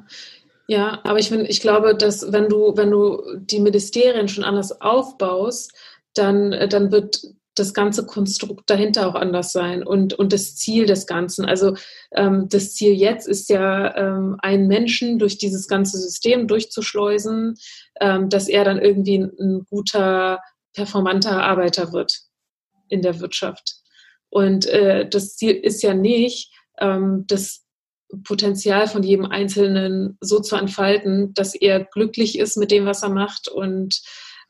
Ja, aber ich finde, ich glaube, dass wenn du, wenn du die Ministerien schon anders aufbaust, dann, dann wird das ganze Konstrukt dahinter auch anders sein und, und das Ziel des Ganzen. Also ähm, das Ziel jetzt ist ja, ähm, einen Menschen durch dieses ganze System durchzuschleusen, ähm, dass er dann irgendwie ein, ein, guter, performanter Arbeiter wird in der Wirtschaft. Und äh, das Ziel ist ja nicht, ähm, das Potenzial von jedem Einzelnen so zu entfalten, dass er glücklich ist mit dem, was er macht und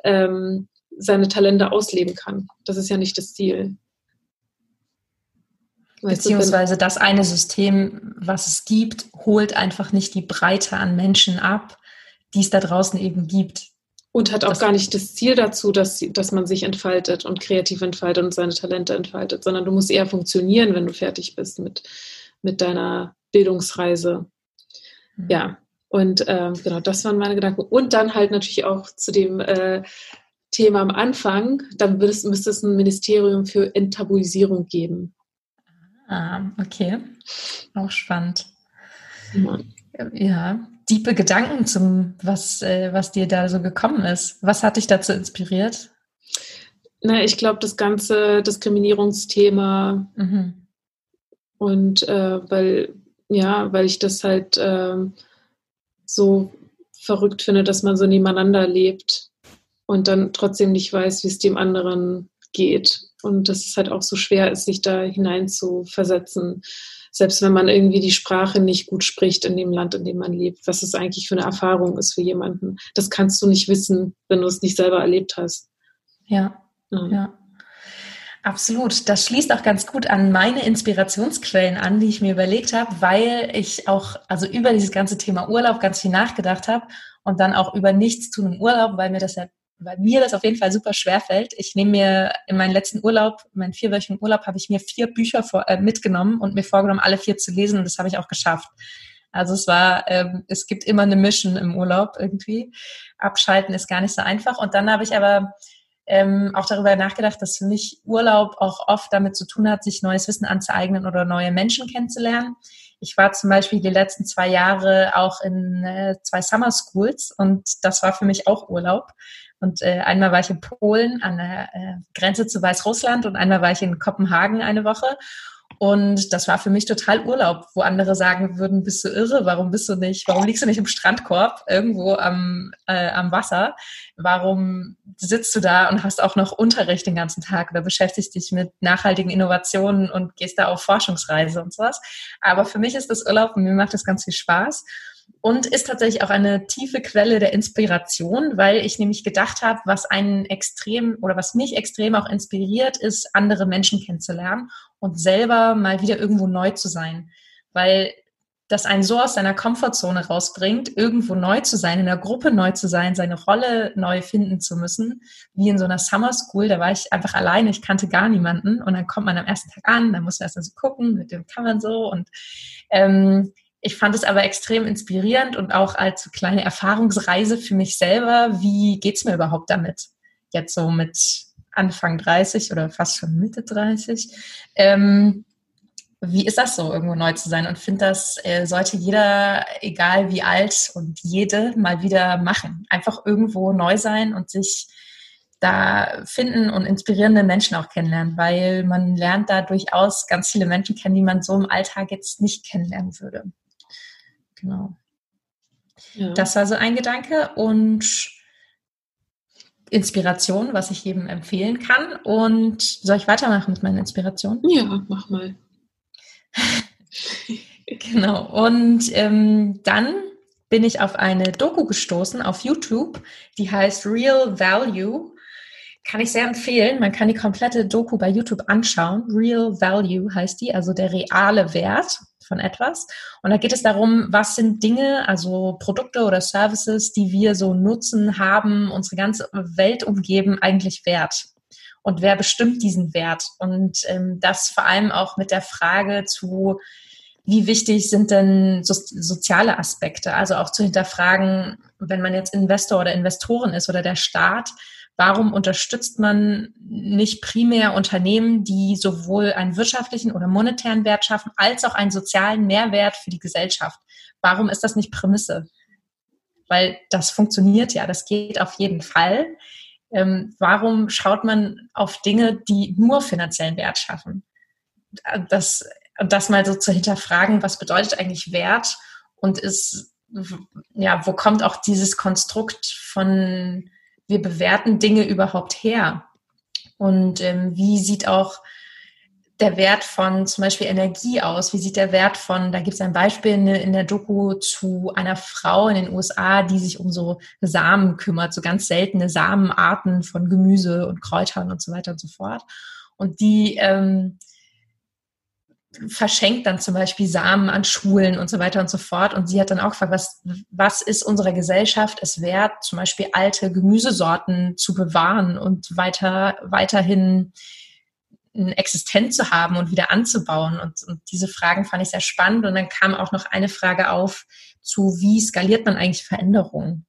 ähm, seine Talente ausleben kann. Das ist ja nicht das Ziel. Weißt Beziehungsweise du, das eine System, was es gibt, holt einfach nicht die Breite an Menschen ab, die es da draußen eben gibt. Und hat auch das gar nicht das Ziel dazu, dass, dass man sich entfaltet und kreativ entfaltet und seine Talente entfaltet, sondern du musst eher funktionieren, wenn du fertig bist mit, mit deiner Bildungsreise. Mhm. Ja, und ähm, genau, das waren meine Gedanken. Und dann halt natürlich auch zu dem äh, Thema am Anfang, dann es, müsste es ein Ministerium für Enttabuisierung geben. Ah, okay. Auch spannend. Ja, ja. diepe Gedanken zum, was, äh, was dir da so gekommen ist. Was hat dich dazu inspiriert? Na, ich glaube, das ganze Diskriminierungsthema mhm. und äh, weil, ja, weil ich das halt äh, so verrückt finde, dass man so nebeneinander lebt und dann trotzdem nicht weiß, wie es dem anderen geht. Und dass es halt auch so schwer ist, sich da hinein zu versetzen. Selbst wenn man irgendwie die Sprache nicht gut spricht in dem Land, in dem man lebt, was es eigentlich für eine Erfahrung ist für jemanden. Das kannst du nicht wissen, wenn du es nicht selber erlebt hast. Ja, ja. ja. Absolut. Das schließt auch ganz gut an meine Inspirationsquellen an, die ich mir überlegt habe, weil ich auch also über dieses ganze Thema Urlaub ganz viel nachgedacht habe und dann auch über nichts tun im Urlaub, weil mir das ja weil mir das auf jeden Fall super schwer fällt. Ich nehme mir in meinen letzten Urlaub, meinen vierwöchigen Urlaub, habe ich mir vier Bücher vor, äh, mitgenommen und mir vorgenommen, alle vier zu lesen und das habe ich auch geschafft. Also es war, ähm, es gibt immer eine Mission im Urlaub irgendwie. Abschalten ist gar nicht so einfach. Und dann habe ich aber ähm, auch darüber nachgedacht, dass für mich Urlaub auch oft damit zu tun hat, sich neues Wissen anzueignen oder neue Menschen kennenzulernen. Ich war zum Beispiel die letzten zwei Jahre auch in äh, zwei Summer Schools und das war für mich auch Urlaub. Und äh, einmal war ich in Polen an der äh, Grenze zu Weißrussland und einmal war ich in Kopenhagen eine Woche. Und das war für mich total Urlaub, wo andere sagen würden, bist du irre? Warum bist du nicht, warum liegst du nicht im Strandkorb irgendwo am, äh, am Wasser? Warum sitzt du da und hast auch noch Unterricht den ganzen Tag oder beschäftigst dich mit nachhaltigen Innovationen und gehst da auf Forschungsreise und sowas? Aber für mich ist das Urlaub und mir macht das ganz viel Spaß und ist tatsächlich auch eine tiefe Quelle der Inspiration, weil ich nämlich gedacht habe, was einen extrem oder was mich extrem auch inspiriert, ist, andere Menschen kennenzulernen und selber mal wieder irgendwo neu zu sein. Weil das einen so aus seiner Komfortzone rausbringt, irgendwo neu zu sein, in der Gruppe neu zu sein, seine Rolle neu finden zu müssen, wie in so einer Summer School, da war ich einfach alleine, ich kannte gar niemanden. Und dann kommt man am ersten Tag an, dann muss man erst mal so gucken, mit dem kann man so. Und ähm, ich fand es aber extrem inspirierend und auch als kleine Erfahrungsreise für mich selber, wie geht's mir überhaupt damit? Jetzt so mit Anfang 30 oder fast schon Mitte 30. Ähm, wie ist das so, irgendwo neu zu sein? Und finde, das äh, sollte jeder, egal wie alt und jede, mal wieder machen. Einfach irgendwo neu sein und sich da finden und inspirierende Menschen auch kennenlernen, weil man lernt da durchaus ganz viele Menschen kennen, die man so im Alltag jetzt nicht kennenlernen würde. Genau. Ja. Das war so ein Gedanke und Inspiration, was ich jedem empfehlen kann. Und soll ich weitermachen mit meiner Inspiration? Ja, mach mal. genau. Und ähm, dann bin ich auf eine Doku gestoßen auf YouTube, die heißt Real Value. Kann ich sehr empfehlen. Man kann die komplette Doku bei YouTube anschauen. Real Value heißt die, also der reale Wert von etwas. Und da geht es darum, was sind Dinge, also Produkte oder Services, die wir so nutzen, haben, unsere ganze Welt umgeben, eigentlich wert? Und wer bestimmt diesen Wert? Und ähm, das vor allem auch mit der Frage zu, wie wichtig sind denn so, soziale Aspekte? Also auch zu hinterfragen, wenn man jetzt Investor oder Investoren ist oder der Staat, Warum unterstützt man nicht primär Unternehmen, die sowohl einen wirtschaftlichen oder monetären Wert schaffen, als auch einen sozialen Mehrwert für die Gesellschaft? Warum ist das nicht Prämisse? Weil das funktioniert ja, das geht auf jeden Fall. Ähm, warum schaut man auf Dinge, die nur finanziellen Wert schaffen? Das, das mal so zu hinterfragen, was bedeutet eigentlich Wert und ist, ja, wo kommt auch dieses Konstrukt von wir bewerten Dinge überhaupt her? Und ähm, wie sieht auch der Wert von zum Beispiel Energie aus? Wie sieht der Wert von, da gibt es ein Beispiel in, der Doku zu einer Frau in den USA, die sich um so Samen kümmert, so ganz seltene Samenarten von Gemüse und Kräutern und so weiter und so fort. Und die ähm, verschenkt dann zum Beispiel Samen an Schulen und so weiter und so fort. Und sie hat dann auch gefragt, was, was ist unserer Gesellschaft es wert, zum Beispiel alte Gemüsesorten zu bewahren und weiter, weiterhin existent zu haben und wieder anzubauen. Und, und diese Fragen fand ich sehr spannend. Und dann kam auch noch eine Frage auf zu, wie skaliert man eigentlich Veränderungen?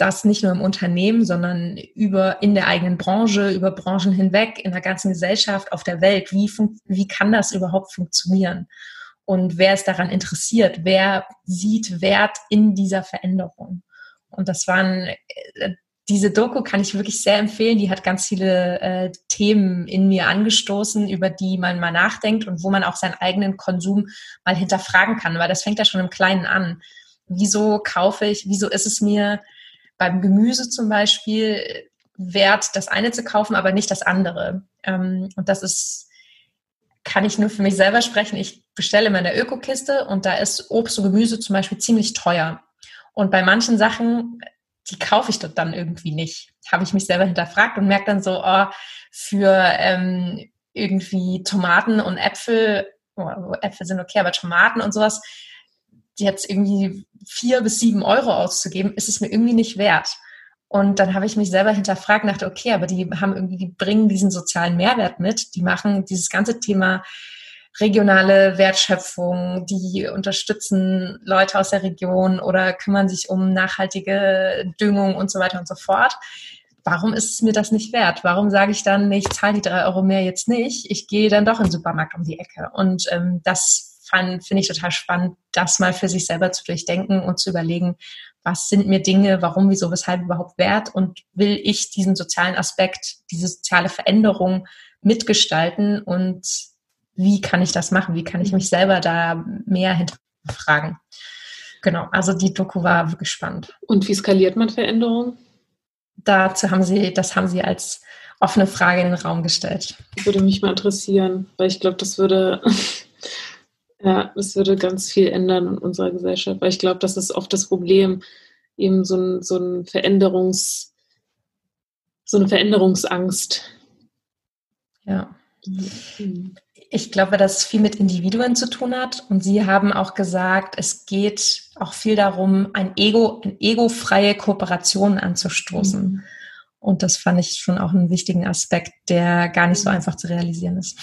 Das nicht nur im Unternehmen, sondern über in der eigenen Branche, über Branchen hinweg, in der ganzen Gesellschaft, auf der Welt. Wie, wie kann das überhaupt funktionieren? Und wer ist daran interessiert? Wer sieht Wert in dieser Veränderung? Und das waren, äh, diese Doku kann ich wirklich sehr empfehlen. Die hat ganz viele äh, Themen in mir angestoßen, über die man mal nachdenkt und wo man auch seinen eigenen Konsum mal hinterfragen kann, weil das fängt ja schon im Kleinen an. Wieso kaufe ich, wieso ist es mir beim Gemüse zum Beispiel wert, das eine zu kaufen, aber nicht das andere. Ähm, und das ist, kann ich nur für mich selber sprechen. Ich bestelle immer in der Ökokiste und da ist Obst und Gemüse zum Beispiel ziemlich teuer. Und bei manchen Sachen, die kaufe ich dort dann irgendwie nicht. Habe ich mich selber hinterfragt und merke dann so, oh, für ähm, irgendwie Tomaten und Äpfel, oh, Äpfel sind okay, aber Tomaten und sowas, jetzt irgendwie vier bis sieben Euro auszugeben, ist es mir irgendwie nicht wert. Und dann habe ich mich selber hinterfragt, dachte, okay, aber die haben irgendwie, die bringen diesen sozialen Mehrwert mit. Die machen dieses ganze Thema regionale Wertschöpfung, die unterstützen Leute aus der Region oder kümmern sich um nachhaltige Düngung und so weiter und so fort. Warum ist es mir das nicht wert? Warum sage ich dann, ich zahle die drei Euro mehr jetzt nicht? Ich gehe dann doch in den Supermarkt um die Ecke. Und ähm, das finde ich total spannend, das mal für sich selber zu durchdenken und zu überlegen, was sind mir Dinge, warum, wieso, weshalb überhaupt wert und will ich diesen sozialen Aspekt, diese soziale Veränderung mitgestalten und wie kann ich das machen? Wie kann ich mich selber da mehr hinterfragen? Genau, also die Doku war wirklich spannend. Und wie skaliert man Veränderungen? Dazu haben Sie, das haben Sie als offene Frage in den Raum gestellt. Würde mich mal interessieren, weil ich glaube, das würde Ja, es würde ganz viel ändern in unserer Gesellschaft, weil ich glaube, das ist oft das Problem, eben so ein, so ein Veränderungs, so eine Veränderungsangst. Ja. Mhm. Ich glaube, dass es viel mit Individuen zu tun hat. Und Sie haben auch gesagt, es geht auch viel darum, ein Ego, eine egofreie Kooperation anzustoßen. Mhm. Und das fand ich schon auch einen wichtigen Aspekt, der gar nicht so einfach zu realisieren ist.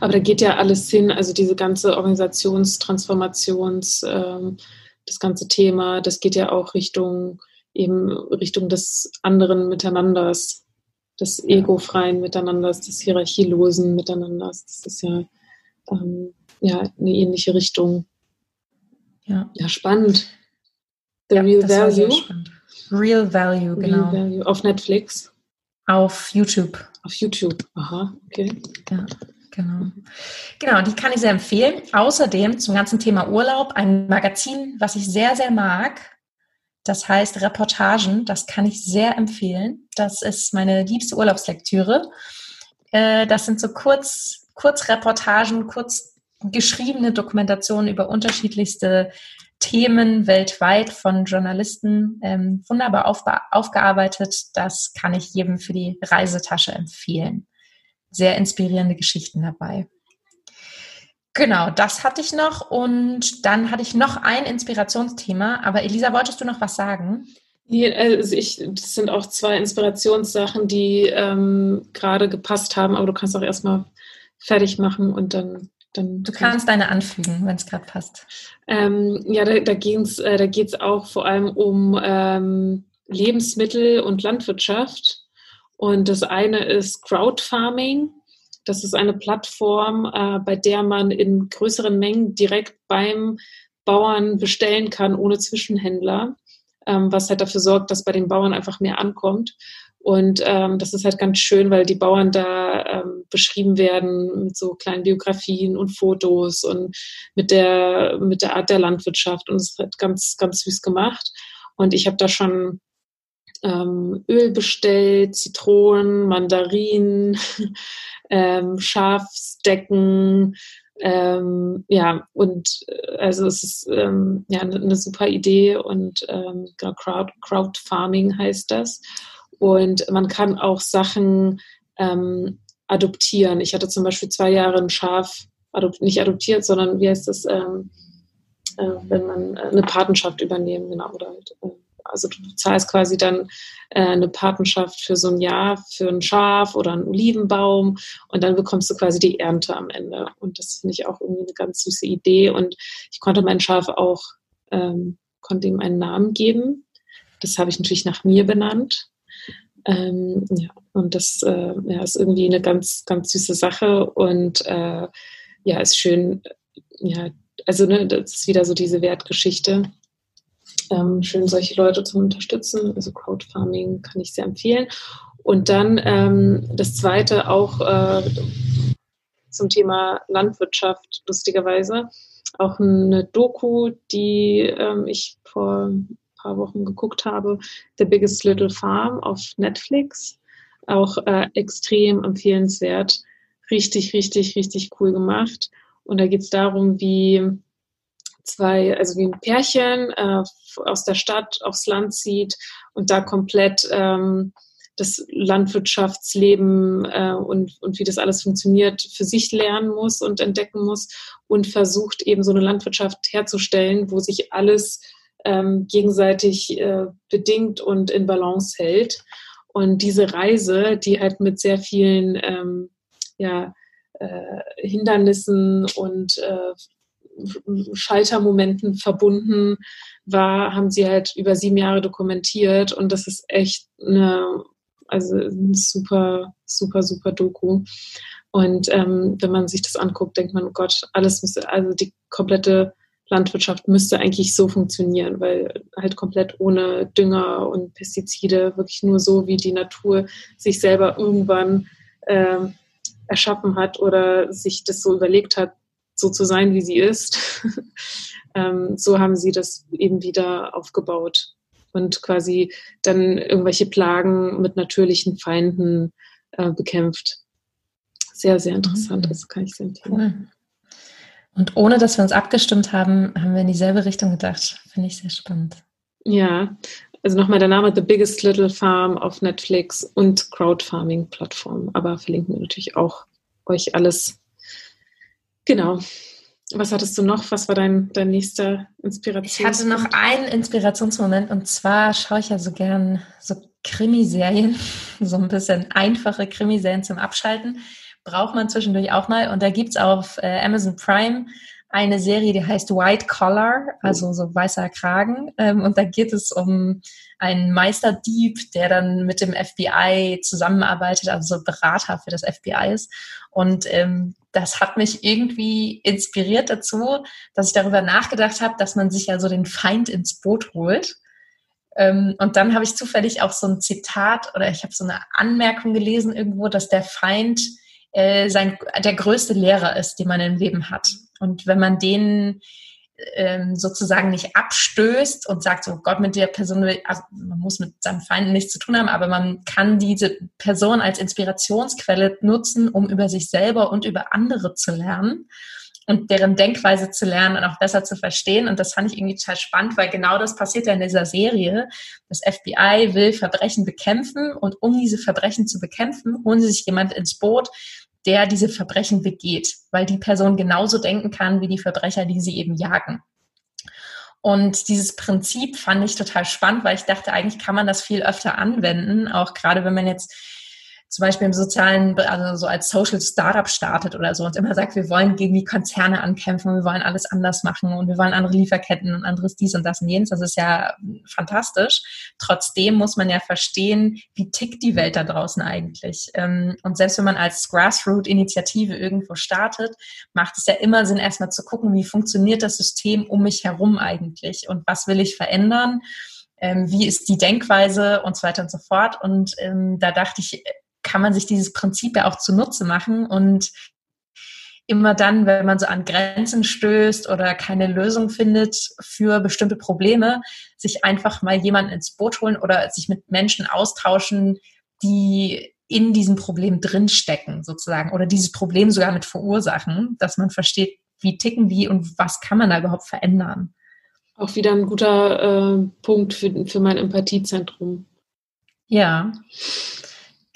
Aber da geht ja alles hin, also diese ganze Organisationstransformations, ähm, das ganze Thema, das geht ja auch Richtung eben Richtung des anderen Miteinanders, des egofreien Miteinanders, des hierarchielosen Miteinanders. Das ist ja, ähm, ja eine ähnliche Richtung. Ja, ja spannend. The ja, Real Value. Real Value, genau. Real Value. Auf Netflix. Auf YouTube. Auf YouTube, aha, okay. Ja. Genau. Genau, die kann ich sehr empfehlen. Außerdem zum ganzen Thema Urlaub ein Magazin, was ich sehr, sehr mag. Das heißt Reportagen. Das kann ich sehr empfehlen. Das ist meine liebste Urlaubslektüre. Äh, das sind so kurz, Kurzreportagen, kurz geschriebene Dokumentationen über unterschiedlichste Themen weltweit von Journalisten ähm, wunderbar aufgearbeitet. Das kann ich jedem für die Reisetasche empfehlen sehr inspirierende Geschichten dabei. Genau, das hatte ich noch und dann hatte ich noch ein Inspirationsthema. Aber Elisa, wolltest du noch was sagen? Also ich, das sind auch zwei Inspirationssachen, die ähm, gerade gepasst haben, aber du kannst auch erstmal fertig machen und dann. dann du kannst deine anfügen, wenn es gerade passt. Ähm, ja, da, da geht es äh, da auch vor allem um ähm, Lebensmittel und Landwirtschaft. Und das eine ist Crowdfarming. Das ist eine Plattform, äh, bei der man in größeren Mengen direkt beim Bauern bestellen kann, ohne Zwischenhändler, ähm, was halt dafür sorgt, dass bei den Bauern einfach mehr ankommt. Und ähm, das ist halt ganz schön, weil die Bauern da ähm, beschrieben werden mit so kleinen Biografien und Fotos und mit der, mit der Art der Landwirtschaft. Und es ist halt ganz, ganz süß gemacht. Und ich habe da schon ähm, Öl bestellt, Zitronen, Mandarinen, ähm, Schafsdecken, ähm, ja, und äh, also es ist ähm, ja eine, eine super Idee und ähm, genau, Crowd, Crowdfarming heißt das. Und man kann auch Sachen ähm, adoptieren. Ich hatte zum Beispiel zwei Jahre ein Schaf, adopt, nicht adoptiert, sondern wie heißt das, ähm, äh, wenn man äh, eine Patenschaft übernehmen, genau, oder halt, äh, also du zahlst quasi dann äh, eine Patenschaft für so ein Jahr für ein Schaf oder einen Olivenbaum und dann bekommst du quasi die Ernte am Ende. Und das finde ich auch irgendwie eine ganz süße Idee. Und ich konnte mein Schaf auch, ähm, konnte ihm einen Namen geben. Das habe ich natürlich nach mir benannt. Ähm, ja, und das äh, ja, ist irgendwie eine ganz, ganz süße Sache und äh, ja, ist schön, ja, also ne, das ist wieder so diese Wertgeschichte ähm, schön, solche Leute zu unterstützen. Also Crowdfarming kann ich sehr empfehlen. Und dann ähm, das zweite auch äh, zum Thema Landwirtschaft, lustigerweise. Auch eine Doku, die ähm, ich vor ein paar Wochen geguckt habe, The Biggest Little Farm auf Netflix. Auch äh, extrem empfehlenswert. Richtig, richtig, richtig cool gemacht. Und da geht es darum, wie zwei, also wie ein Pärchen äh, aus der Stadt aufs Land zieht und da komplett ähm, das Landwirtschaftsleben äh, und, und wie das alles funktioniert, für sich lernen muss und entdecken muss und versucht eben so eine Landwirtschaft herzustellen, wo sich alles ähm, gegenseitig äh, bedingt und in Balance hält. Und diese Reise, die halt mit sehr vielen ähm, ja, äh, Hindernissen und äh, Schaltermomenten verbunden war, haben sie halt über sieben Jahre dokumentiert und das ist echt eine, also eine super, super, super Doku. Und ähm, wenn man sich das anguckt, denkt man, oh Gott, alles müsste, also die komplette Landwirtschaft müsste eigentlich so funktionieren, weil halt komplett ohne Dünger und Pestizide, wirklich nur so, wie die Natur sich selber irgendwann äh, erschaffen hat oder sich das so überlegt hat, so zu sein, wie sie ist. ähm, so haben sie das eben wieder aufgebaut und quasi dann irgendwelche Plagen mit natürlichen Feinden äh, bekämpft. Sehr, sehr interessant, mhm. das kann ich sehr empfehlen. Und ohne dass wir uns abgestimmt haben, haben wir in dieselbe Richtung gedacht. Finde ich sehr spannend. Ja, also nochmal der Name The Biggest Little Farm auf Netflix und Crowdfarming-Plattform. Aber verlinken wir natürlich auch euch alles Genau. Was hattest du noch? Was war dein, dein nächster Inspiration? Ich hatte noch einen Inspirationsmoment und zwar schaue ich ja so gern so Krimiserien, so ein bisschen einfache Krimiserien zum Abschalten. Braucht man zwischendurch auch mal. Und da gibt es auf äh, Amazon Prime eine Serie, die heißt White Collar, also so weißer Kragen. Ähm, und da geht es um einen Meisterdieb, der dann mit dem FBI zusammenarbeitet, also so Berater für das FBI ist. Und ähm, das hat mich irgendwie inspiriert dazu, dass ich darüber nachgedacht habe, dass man sich ja so den Feind ins Boot holt. Ähm, und dann habe ich zufällig auch so ein Zitat oder ich habe so eine Anmerkung gelesen irgendwo, dass der Feind äh, sein, der größte Lehrer ist, den man im Leben hat. Und wenn man den ähm, sozusagen nicht abstößt und sagt, so Gott mit der Person, also man muss mit seinem Feind nichts zu tun haben, aber man kann diese Person als Inspirationsquelle nutzen, um über sich selber und über andere zu lernen und deren Denkweise zu lernen und auch besser zu verstehen. Und das fand ich irgendwie total spannend, weil genau das passiert ja in dieser Serie. Das FBI will Verbrechen bekämpfen und um diese Verbrechen zu bekämpfen, holen sie sich jemand ins Boot, der diese Verbrechen begeht, weil die Person genauso denken kann wie die Verbrecher, die sie eben jagen. Und dieses Prinzip fand ich total spannend, weil ich dachte, eigentlich kann man das viel öfter anwenden, auch gerade wenn man jetzt zum Beispiel im sozialen, also so als Social Startup startet oder so und immer sagt, wir wollen gegen die Konzerne ankämpfen, wir wollen alles anders machen und wir wollen andere Lieferketten und anderes dies und das und jenes. Das ist ja fantastisch. Trotzdem muss man ja verstehen, wie tickt die Welt da draußen eigentlich. Ähm, und selbst wenn man als Grassroot-Initiative irgendwo startet, macht es ja immer Sinn, erstmal zu gucken, wie funktioniert das System um mich herum eigentlich und was will ich verändern ähm, wie ist die Denkweise und so weiter und so fort. Und ähm, da dachte ich, kann man sich dieses Prinzip ja auch zunutze machen und immer dann, wenn man so an Grenzen stößt oder keine Lösung findet für bestimmte Probleme, sich einfach mal jemanden ins Boot holen oder sich mit Menschen austauschen, die in diesem Problem drinstecken sozusagen oder dieses Problem sogar mit verursachen, dass man versteht, wie ticken die und was kann man da überhaupt verändern. Auch wieder ein guter äh, Punkt für, für mein Empathiezentrum. Ja.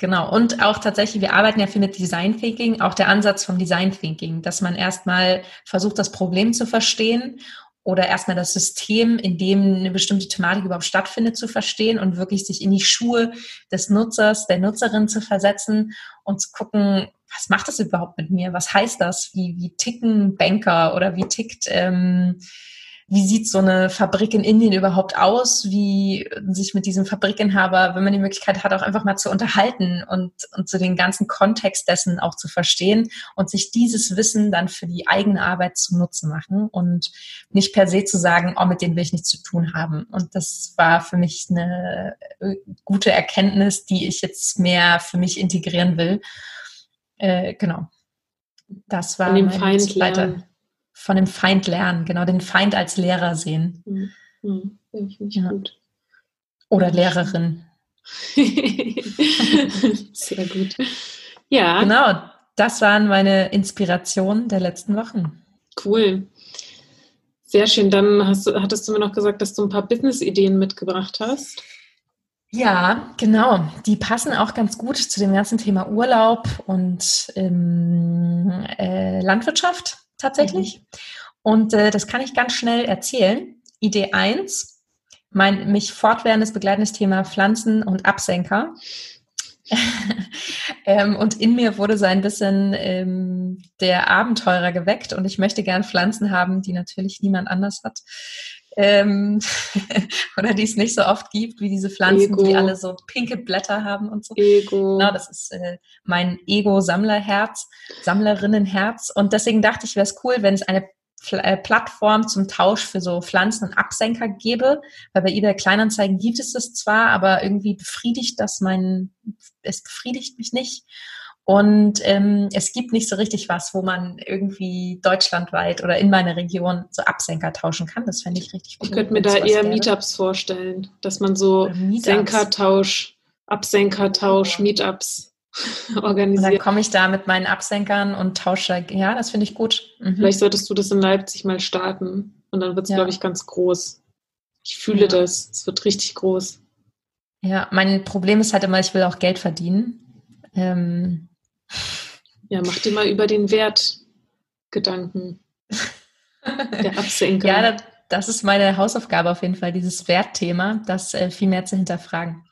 Genau. Und auch tatsächlich, wir arbeiten ja viel mit Design Thinking, auch der Ansatz vom Design Thinking, dass man erstmal versucht, das Problem zu verstehen oder erstmal das System, in dem eine bestimmte Thematik überhaupt stattfindet, zu verstehen und wirklich sich in die Schuhe des Nutzers, der Nutzerin zu versetzen und zu gucken, was macht das überhaupt mit mir? Was heißt das? Wie, wie ticken Banker oder wie tickt ähm, wie sieht so eine Fabrik in Indien überhaupt aus, wie sich mit diesem Fabrikinhaber, wenn man die Möglichkeit hat, auch einfach mal zu unterhalten und, und so den ganzen Kontext dessen auch zu verstehen und sich dieses Wissen dann für die eigene Arbeit zu Nutzen machen und nicht per se zu sagen, oh, mit denen will ich nichts zu tun haben. Und das war für mich eine äh, gute Erkenntnis, die ich jetzt mehr für mich integrieren will. Äh, genau. Das war mein zweiter von dem Feind lernen, genau, den Feind als Lehrer sehen. Mhm. Ja, gut. Oder Lehrerin. Sehr gut. Ja. Genau, das waren meine Inspirationen der letzten Wochen. Cool. Sehr schön. Dann hast du, hattest du mir noch gesagt, dass du ein paar Business-Ideen mitgebracht hast. Ja, genau. Die passen auch ganz gut zu dem ganzen Thema Urlaub und ähm, äh, Landwirtschaft tatsächlich. Mhm. Und äh, das kann ich ganz schnell erzählen. Idee 1. mein mich fortwährendes begleitendes Thema Pflanzen und Absenker. ähm, und in mir wurde so ein bisschen ähm, der Abenteurer geweckt und ich möchte gern Pflanzen haben, die natürlich niemand anders hat. Ähm, oder die es nicht so oft gibt, wie diese Pflanzen, Ego. die alle so pinke Blätter haben und so. Ego. Genau, das ist äh, mein Ego-Sammlerherz, Sammlerinnenherz. Und deswegen dachte ich, wäre es cool, wenn es eine äh, Plattform zum Tausch für so Pflanzen und Absenker gebe, weil bei eBay Kleinanzeigen gibt es das zwar, aber irgendwie befriedigt das mein, es befriedigt mich nicht. Und ähm, es gibt nicht so richtig was, wo man irgendwie deutschlandweit oder in meiner Region so Absenker tauschen kann. Das fände ich richtig cool. Ich könnte mir da eher Meetups vorstellen, dass man so Senkertausch, Absenkertausch, Meetups organisiert. Und dann komme ich da mit meinen Absenkern und tausche. Ja, das finde ich gut. Mhm. Vielleicht solltest du das in Leipzig mal starten. Und dann wird es, ja. glaube ich, ganz groß. Ich fühle ja. das. Es wird richtig groß. Ja, mein Problem ist halt immer, ich will auch Geld verdienen. Ähm. Ja, mach dir mal über den Wert Gedanken. Der Absenker. ja, das ist meine Hausaufgabe auf jeden Fall, dieses Wertthema, das äh, viel mehr zu hinterfragen.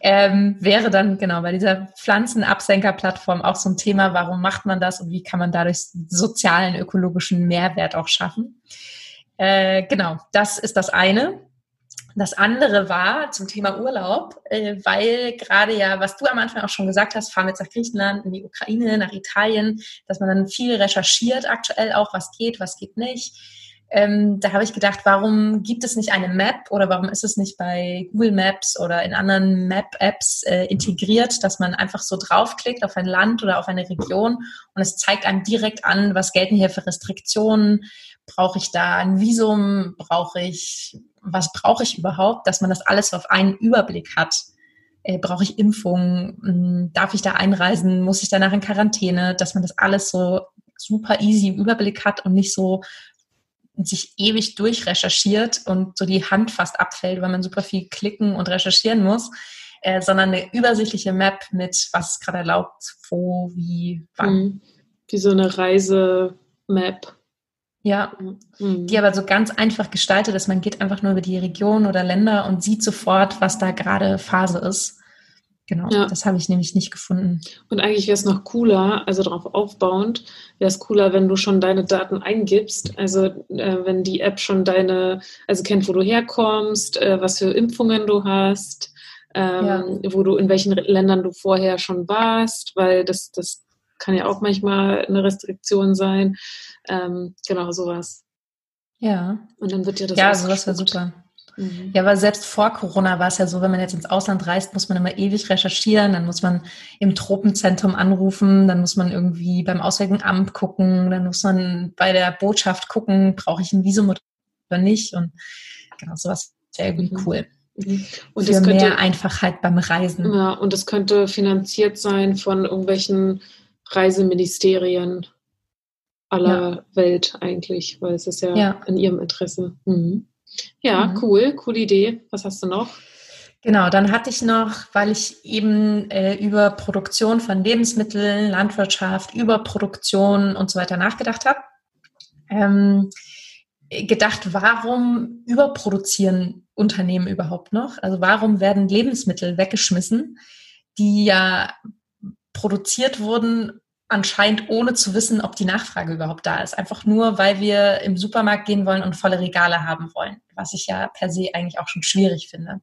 Ähm, wäre dann genau bei dieser Pflanzenabsenker-Plattform auch so ein Thema, warum macht man das und wie kann man dadurch sozialen, ökologischen Mehrwert auch schaffen? Äh, genau, das ist das eine. Das andere war zum Thema Urlaub, äh, weil gerade ja, was du am Anfang auch schon gesagt hast, fahren wir jetzt nach Griechenland, in die Ukraine, nach Italien, dass man dann viel recherchiert aktuell auch, was geht, was geht nicht. Ähm, da habe ich gedacht, warum gibt es nicht eine Map oder warum ist es nicht bei Google Maps oder in anderen Map-Apps äh, integriert, dass man einfach so draufklickt auf ein Land oder auf eine Region und es zeigt einem direkt an, was gelten hier für Restriktionen, brauche ich da ein Visum, brauche ich, was brauche ich überhaupt, dass man das alles auf einen Überblick hat. Äh, brauche ich Impfungen, hm, darf ich da einreisen, muss ich danach in Quarantäne, dass man das alles so super easy im Überblick hat und nicht so sich ewig durchrecherchiert und so die Hand fast abfällt, weil man super viel klicken und recherchieren muss, äh, sondern eine übersichtliche Map mit, was gerade erlaubt, wo, wie, wann. Mhm. Wie so eine Reisemap. Ja, mhm. die aber so ganz einfach gestaltet ist. Man geht einfach nur über die Region oder Länder und sieht sofort, was da gerade Phase ist. Genau, ja. das habe ich nämlich nicht gefunden. Und eigentlich wäre es noch cooler, also darauf aufbauend, wäre es cooler, wenn du schon deine Daten eingibst. Also äh, wenn die App schon deine, also kennt, wo du herkommst, äh, was für Impfungen du hast, ähm, ja. wo du in welchen Ländern du vorher schon warst, weil das, das kann ja auch manchmal eine Restriktion sein. Ähm, genau, sowas. Ja. Und dann wird dir das Ja, sowas wäre super. Mhm. Ja, aber selbst vor Corona war es ja so, wenn man jetzt ins Ausland reist, muss man immer ewig recherchieren, dann muss man im Tropenzentrum anrufen, dann muss man irgendwie beim Auswärtigen Amt gucken, dann muss man bei der Botschaft gucken, brauche ich ein Visum oder nicht und genau, sowas wäre irgendwie mhm. cool. Mhm. Und Für das könnte, mehr Einfachheit beim Reisen. Ja, und das könnte finanziert sein von irgendwelchen Reiseministerien aller ja. Welt eigentlich, weil es ist ja, ja. in ihrem Interesse. Mhm. Ja, mhm. cool, coole Idee. Was hast du noch? Genau, dann hatte ich noch, weil ich eben äh, über Produktion von Lebensmitteln, Landwirtschaft, Überproduktion und so weiter nachgedacht habe, ähm, gedacht, warum überproduzieren Unternehmen überhaupt noch? Also warum werden Lebensmittel weggeschmissen, die ja produziert wurden, anscheinend ohne zu wissen, ob die Nachfrage überhaupt da ist. Einfach nur, weil wir im Supermarkt gehen wollen und volle Regale haben wollen, was ich ja per se eigentlich auch schon schwierig finde.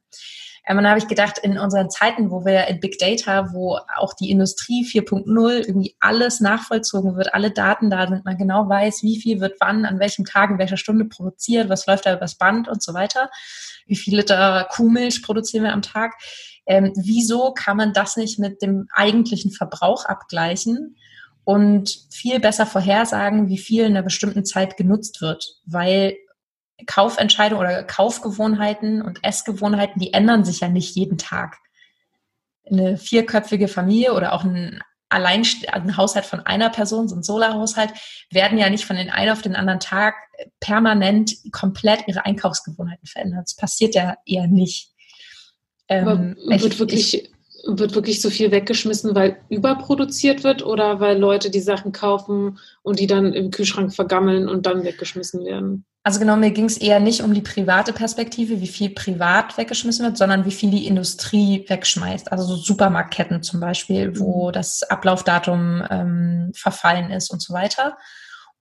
Ähm, und da habe ich gedacht, in unseren Zeiten, wo wir in Big Data, wo auch die Industrie 4.0 irgendwie alles nachvollzogen wird, alle Daten da sind, man genau weiß, wie viel wird wann, an welchem Tag, in welcher Stunde produziert, was läuft da übers Band und so weiter, wie viel Liter Kuhmilch produzieren wir am Tag. Ähm, wieso kann man das nicht mit dem eigentlichen Verbrauch abgleichen? Und viel besser vorhersagen, wie viel in einer bestimmten Zeit genutzt wird, weil Kaufentscheidungen oder Kaufgewohnheiten und Essgewohnheiten, die ändern sich ja nicht jeden Tag. Eine vierköpfige Familie oder auch ein allein ein Haushalt von einer Person, so ein Solarhaushalt, werden ja nicht von den einen auf den anderen Tag permanent komplett ihre Einkaufsgewohnheiten verändern. Das passiert ja eher nicht. Ähm, wird ich, wirklich ich, wird wirklich so viel weggeschmissen, weil überproduziert wird oder weil Leute die Sachen kaufen und die dann im Kühlschrank vergammeln und dann weggeschmissen werden? Also genau, mir ging es eher nicht um die private Perspektive, wie viel privat weggeschmissen wird, sondern wie viel die Industrie wegschmeißt. Also so Supermarktketten zum Beispiel, wo mhm. das Ablaufdatum ähm, verfallen ist und so weiter.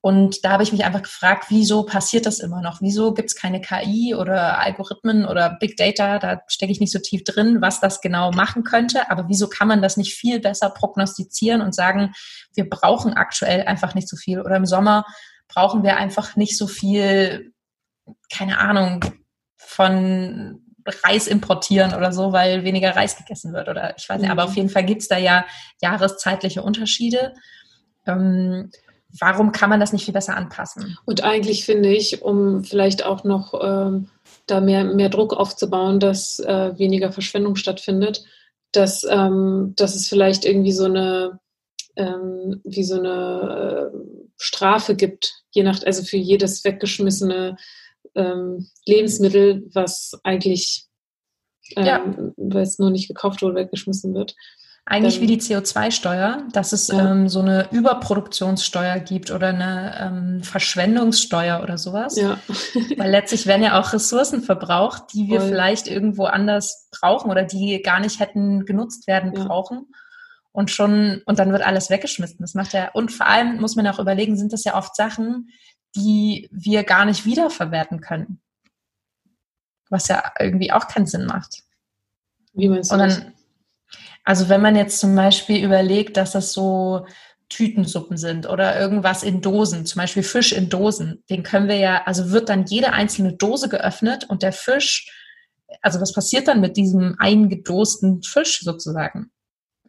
Und da habe ich mich einfach gefragt, wieso passiert das immer noch? Wieso gibt es keine KI oder Algorithmen oder Big Data? Da stecke ich nicht so tief drin, was das genau machen könnte. Aber wieso kann man das nicht viel besser prognostizieren und sagen, wir brauchen aktuell einfach nicht so viel? Oder im Sommer brauchen wir einfach nicht so viel, keine Ahnung, von Reis importieren oder so, weil weniger Reis gegessen wird. Oder ich weiß nicht, aber auf mhm. jeden Fall gibt es da ja jahreszeitliche Unterschiede. Ähm, warum kann man das nicht viel besser anpassen? Und eigentlich finde ich, um vielleicht auch noch ähm, da mehr, mehr Druck aufzubauen, dass äh, weniger Verschwendung stattfindet, dass, ähm, dass es vielleicht irgendwie so eine ähm, wie so eine äh, Strafe gibt, je nach, also für jedes weggeschmissene ähm, Lebensmittel, was eigentlich, ja. weil es nur nicht gekauft wurde, weggeschmissen wird. Eigentlich ähm, wie die CO2-Steuer, dass es ja. ähm, so eine Überproduktionssteuer gibt oder eine ähm, Verschwendungssteuer oder sowas. Ja. Weil letztlich werden ja auch Ressourcen verbraucht, die wir Voll. vielleicht irgendwo anders brauchen oder die gar nicht hätten genutzt werden ja. brauchen und schon, und dann wird alles weggeschmissen. Das macht ja, und vor allem muss man auch überlegen, sind das ja oft Sachen, die wir gar nicht wiederverwerten können. Was ja irgendwie auch keinen Sinn macht. Wie meinst du und dann, das? Also wenn man jetzt zum Beispiel überlegt, dass das so Tütensuppen sind oder irgendwas in Dosen, zum Beispiel Fisch in Dosen, den können wir ja, also wird dann jede einzelne Dose geöffnet und der Fisch, also was passiert dann mit diesem eingedosten Fisch sozusagen?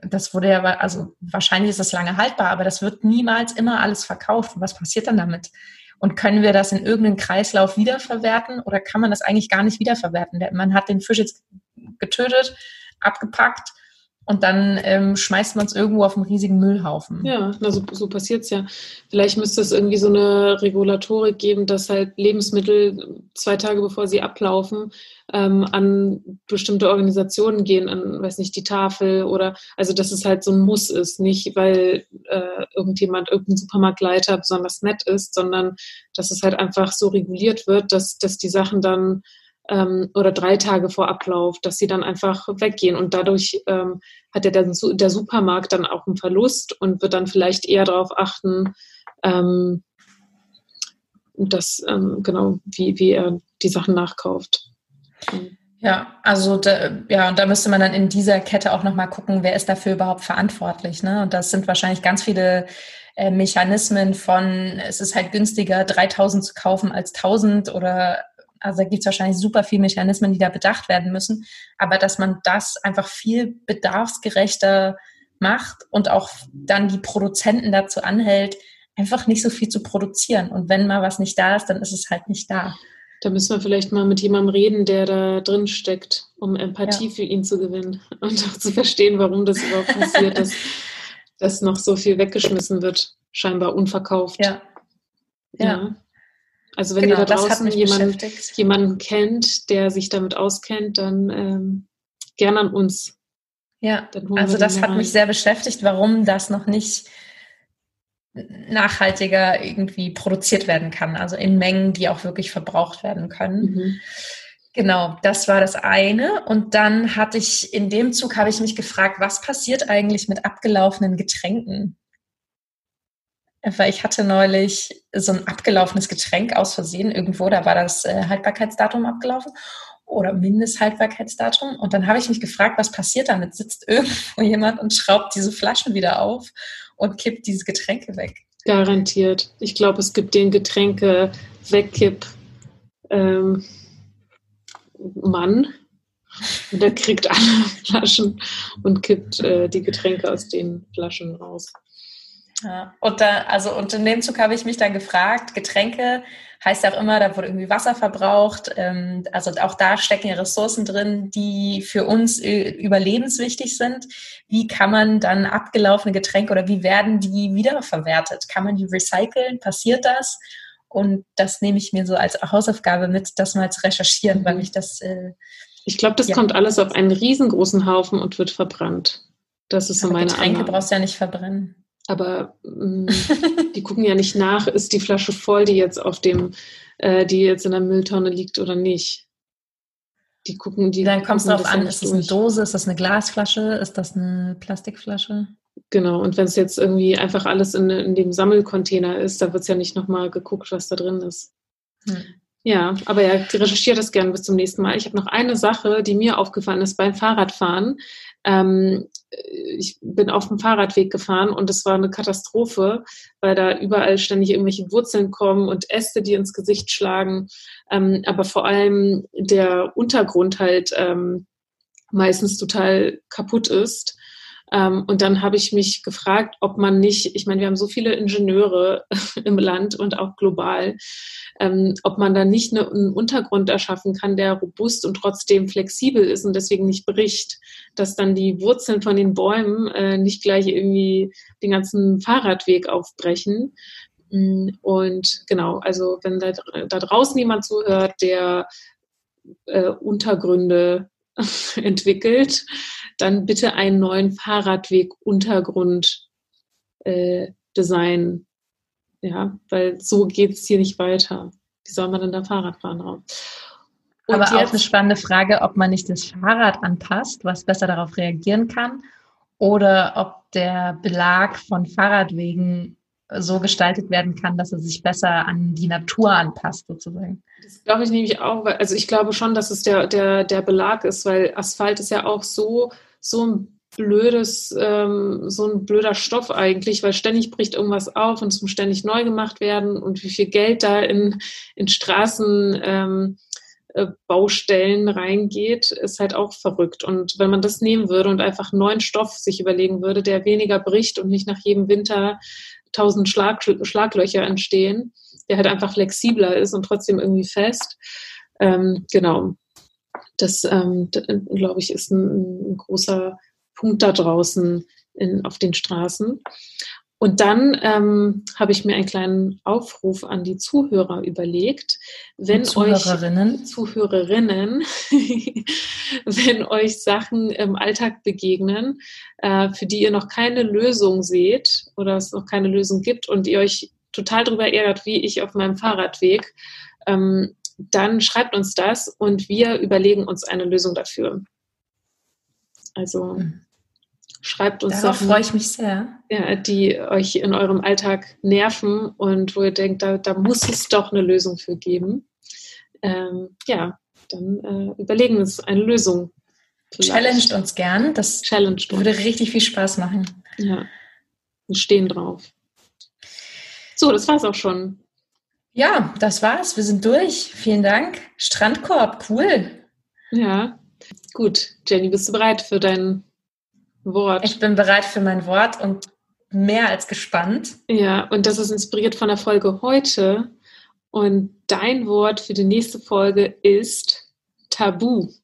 das wurde ja, also wahrscheinlich ist das lange haltbar, aber das wird niemals immer alles verkauft. Was passiert dann damit? Und können wir das in irgendeinen Kreislauf wiederverwerten oder kann man das eigentlich gar nicht wiederverwerten? Man hat den Fisch jetzt getötet, abgepackt und dann ähm, schmeißt man es irgendwo auf einen riesigen Müllhaufen. Ja, na, so, so passiert es ja. Vielleicht müsste es irgendwie so eine Regulatorik geben, dass halt Lebensmittel zwei Tage bevor sie ablaufen ähm, an bestimmte Organisationen gehen, an, weiß nicht, die Tafel oder, also dass es halt so ein Muss ist, nicht weil äh, irgendjemand, irgendein Supermarktleiter besonders nett ist, sondern dass es halt einfach so reguliert wird, dass, dass die Sachen dann ähm, oder drei Tage vor Ablauf, dass sie dann einfach weggehen. Und dadurch ähm, hat der, der Supermarkt dann auch einen Verlust und wird dann vielleicht eher darauf achten, ähm, dass, ähm, genau, wie, wie er die Sachen nachkauft. Ja, also da, ja, und da müsste man dann in dieser Kette auch nochmal gucken, wer ist dafür überhaupt verantwortlich. Ne? Und das sind wahrscheinlich ganz viele äh, Mechanismen von, es ist halt günstiger, 3000 zu kaufen als 1000 oder also da gibt es wahrscheinlich super viele Mechanismen, die da bedacht werden müssen. Aber dass man das einfach viel bedarfsgerechter macht und auch dann die Produzenten dazu anhält, einfach nicht so viel zu produzieren. Und wenn mal was nicht da ist, dann ist es halt nicht da. Da müssen wir vielleicht mal mit jemandem reden, der da drin steckt, um Empathie ja. für ihn zu gewinnen und auch zu verstehen, warum das überhaupt passiert, dass, dass noch so viel weggeschmissen wird, scheinbar unverkauft. Ja. ja. ja. Also wenn genau, ihr da draußen jemanden, jemanden kennt, der sich damit auskennt, dann ähm, gerne an uns. Ja, also das hat mich sehr beschäftigt, warum das noch nicht nachhaltiger irgendwie produziert werden kann, also in Mengen, die auch wirklich verbraucht werden können. Mhm. Genau, das war das eine. Und dann hatte ich in dem Zug habe ich mich gefragt, was passiert eigentlich mit abgelaufenen Getränken? Weil ich hatte neulich so ein abgelaufenes Getränk aus Versehen irgendwo, da war das äh, Haltbarkeitsdatum abgelaufen oder Mindesthaltbarkeitsdatum. Und dann habe ich mich gefragt, was passiert damit? Sitzt irgendwo jemand und schraubt diese Flaschen wieder auf und kippt diese Getränke weg? Garantiert. Ich glaube, es gibt den Getränke wegkipp ähm, Mann. Und der kriegt alle Flaschen und kippt äh, die Getränke aus den Flaschen raus. Ja, und da, also, und in dem Zug habe ich mich dann gefragt, Getränke heißt ja auch immer, da wurde irgendwie Wasser verbraucht. Ähm, also auch da stecken ja Ressourcen drin, die für uns überlebenswichtig sind. Wie kann man dann abgelaufene Getränke oder wie werden die wiederverwertet? Kann man die recyceln? Passiert das? Und das nehme ich mir so als Hausaufgabe mit, das mal zu recherchieren, weil mhm. mich das. Äh, ich glaube, das ja. kommt alles auf einen riesengroßen Haufen und wird verbrannt. Das ist so meine Getränke Annahme. brauchst du ja nicht verbrennen. Aber mh, mm, die gucken ja nicht nach, ist die Flasche voll, die jetzt auf dem äh, die jetzt in der Mülltonne liegt oder nicht. Die gucken, die. Dann kommt es gucken darauf an, ist das eine. Dose, ist das eine Glasflasche, ist das eine Plastikflasche? Genau, und wenn es jetzt irgendwie einfach alles in, in dem Sammelcontainer ist, da wird es ja nicht nochmal geguckt, was da drin ist. Hm. Ja, aber ja, recherchiert das gerne bis zum nächsten Mal. Ich habe noch eine Sache, die mir aufgefallen ist beim Fahrradfahren. Ähm, ich bin auf dem Fahrradweg gefahren und es war eine Katastrophe, weil da überall ständig irgendwelche Wurzeln kommen und Äste, die ins Gesicht schlagen. Ähm, aber vor allem der Untergrund halt ähm, meistens total kaputt ist. Ähm, und dann habe ich mich gefragt, ob man nicht, ich meine, wir haben so viele Ingenieure im Land und auch global, ähm, ob man da nicht eine, einen Untergrund erschaffen kann, der robust und trotzdem flexibel ist und deswegen nicht bricht, dass dann die Wurzeln von den Bäumen äh, nicht gleich irgendwie den ganzen Fahrradweg aufbrechen. Mm, Und genau, also wenn da, da draußen jemand zuhört, der äh, Untergründe entwickelt, dann bitte einen neuen Fahrradweg-Untergrund äh, designen. Ja, weil so geht es hier nicht weiter. Wie soll man denn da Fahrrad fahren drauf? Und Aber auch eine spannende Frage, ob man nicht das Fahrrad anpasst, was besser darauf reagieren kann, oder ob der Belag von Fahrradwegen so gestaltet werden kann, dass er sich besser an die Natur anpasst, sozusagen. Das glaube ich nämlich auch, weil, also ich glaube schon, dass es der, der, der Belag ist, weil Asphalt ist ja auch so, so ein blödes, ähm, so ein blöder Stoff eigentlich, weil ständig bricht irgendwas auf und es muss ständig neu gemacht werden und wie viel Geld da in, in Straßen ähm, äh, Baustellen reingeht, ist halt auch verrückt. Und wenn man das nehmen würde und einfach neuen Stoff sich überlegen würde, der weniger bricht und nicht nach jedem Winter tausend Schlag, Schlaglöcher entstehen, der halt einfach flexibler ist und trotzdem irgendwie fest. Ähm, genau. Das, ähm, glaube ich, ist ein, ein großer Punkt da draußen in, auf den Straßen. Und dann ähm, habe ich mir einen kleinen Aufruf an die Zuhörer überlegt. Wenn euch Zuhörerinnen. Zuhörerinnen, wenn euch Sachen im Alltag begegnen, äh, für die ihr noch keine Lösung seht oder es noch keine Lösung gibt und ihr euch total darüber ärgert, wie ich auf meinem Fahrradweg, ähm, dann schreibt uns das und wir überlegen uns eine Lösung dafür. Also Mhm. Schreibt uns Darauf Sachen, freue ich mich sehr. ja, die euch in eurem Alltag nerven und wo ihr denkt, da, da muss es doch eine Lösung für geben. Ähm, ja, dann äh, überlegen wir uns eine Lösung. Vielleicht. Challenged uns gern. Das Challenge. würde richtig viel Spaß machen. Ja, wir stehen drauf. So, das war's auch schon. Ja, das war's. Wir sind durch. Vielen Dank. Strandkorb, cool. Ja, gut. Jenny, bist du bereit für dein Wort? Ich bin bereit für mein Wort und mehr als gespannt. Ja, und das ist inspiriert von der Folge heute. Und dein Wort für die nächste Folge ist Tabu.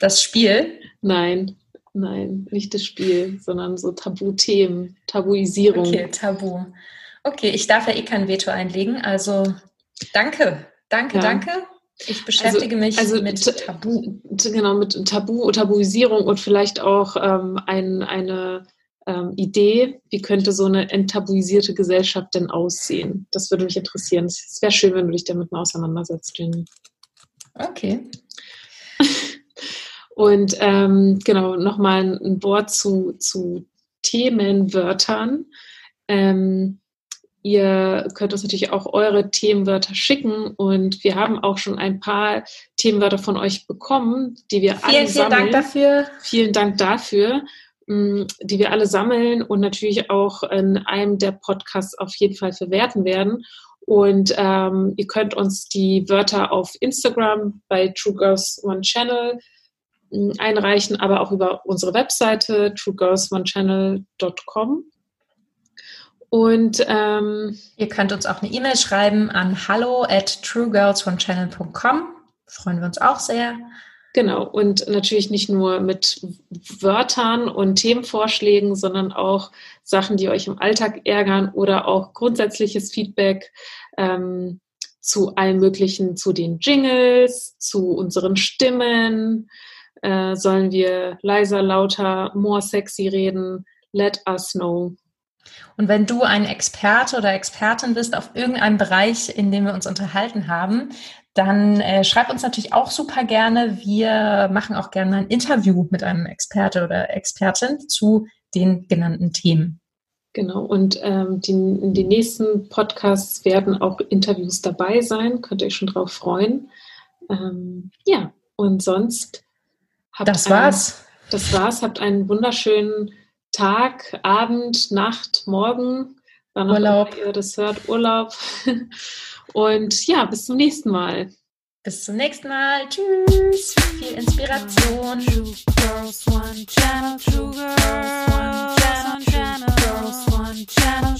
Das Spiel. Nein, nein, nicht das Spiel, sondern so Tabuthemen, Tabuisierung. Okay, Tabu. Okay, ich darf ja eh kein Veto einlegen. Also danke, danke, Ja. danke. Ich beschäftige mich also mit Tabu. Genau, mit Tabu, Tabuisierung und vielleicht auch ähm, ein, eine ähm, Idee, wie könnte so eine enttabuisierte Gesellschaft denn aussehen? Das würde mich interessieren. Es wäre schön, wenn du dich damit mal auseinandersetzt, Jenny. Okay. Und ähm, genau, nochmal ein, ein Wort zu, zu Themenwörtern. Ähm, ihr könnt uns natürlich auch eure Themenwörter schicken und wir haben auch schon ein paar Themenwörter von euch bekommen, die wir alle Vielen, vielen sammeln. Dank dafür. Vielen Dank dafür, mh, die wir alle sammeln und natürlich auch in einem der Podcasts auf jeden Fall verwerten werden. Und ähm, ihr könnt uns die Wörter auf Instagram bei True Girls One Channel mh, einreichen, aber auch über unsere Webseite truegirlsonechannel.com. Und ähm, Ihr könnt uns auch eine E-Mail schreiben an hallo at truegirlsonechannel.com. Freuen wir uns auch sehr. Genau, und natürlich nicht nur mit Wörtern und Themenvorschlägen, sondern auch Sachen, die euch im Alltag ärgern oder auch grundsätzliches Feedback ähm, zu allem Möglichen, zu den Jingles, zu unseren Stimmen. Äh, sollen wir leiser, lauter, more sexy reden? Let us know. Und wenn du ein Experte oder Expertin bist auf irgendeinem Bereich, in dem wir uns unterhalten haben, dann äh, schreib uns natürlich auch super gerne. Wir machen auch gerne ein Interview mit einem Experte oder Expertin zu den genannten Themen. Genau, und ähm, die, in den nächsten Podcasts werden auch Interviews dabei sein. Könnt ihr euch schon drauf freuen. Ähm, ja, und sonst habt Das war's. Ein, das war's. Habt einen wunderschönen Tag, Abend, Nacht, Morgen, wann Urlaub. Ihr das hört, Urlaub. Und ja, bis zum nächsten Mal. Bis zum nächsten Mal. Tschüss. Viel Inspiration. Two girls, one channel, two girls, one channel, two girls, one channel,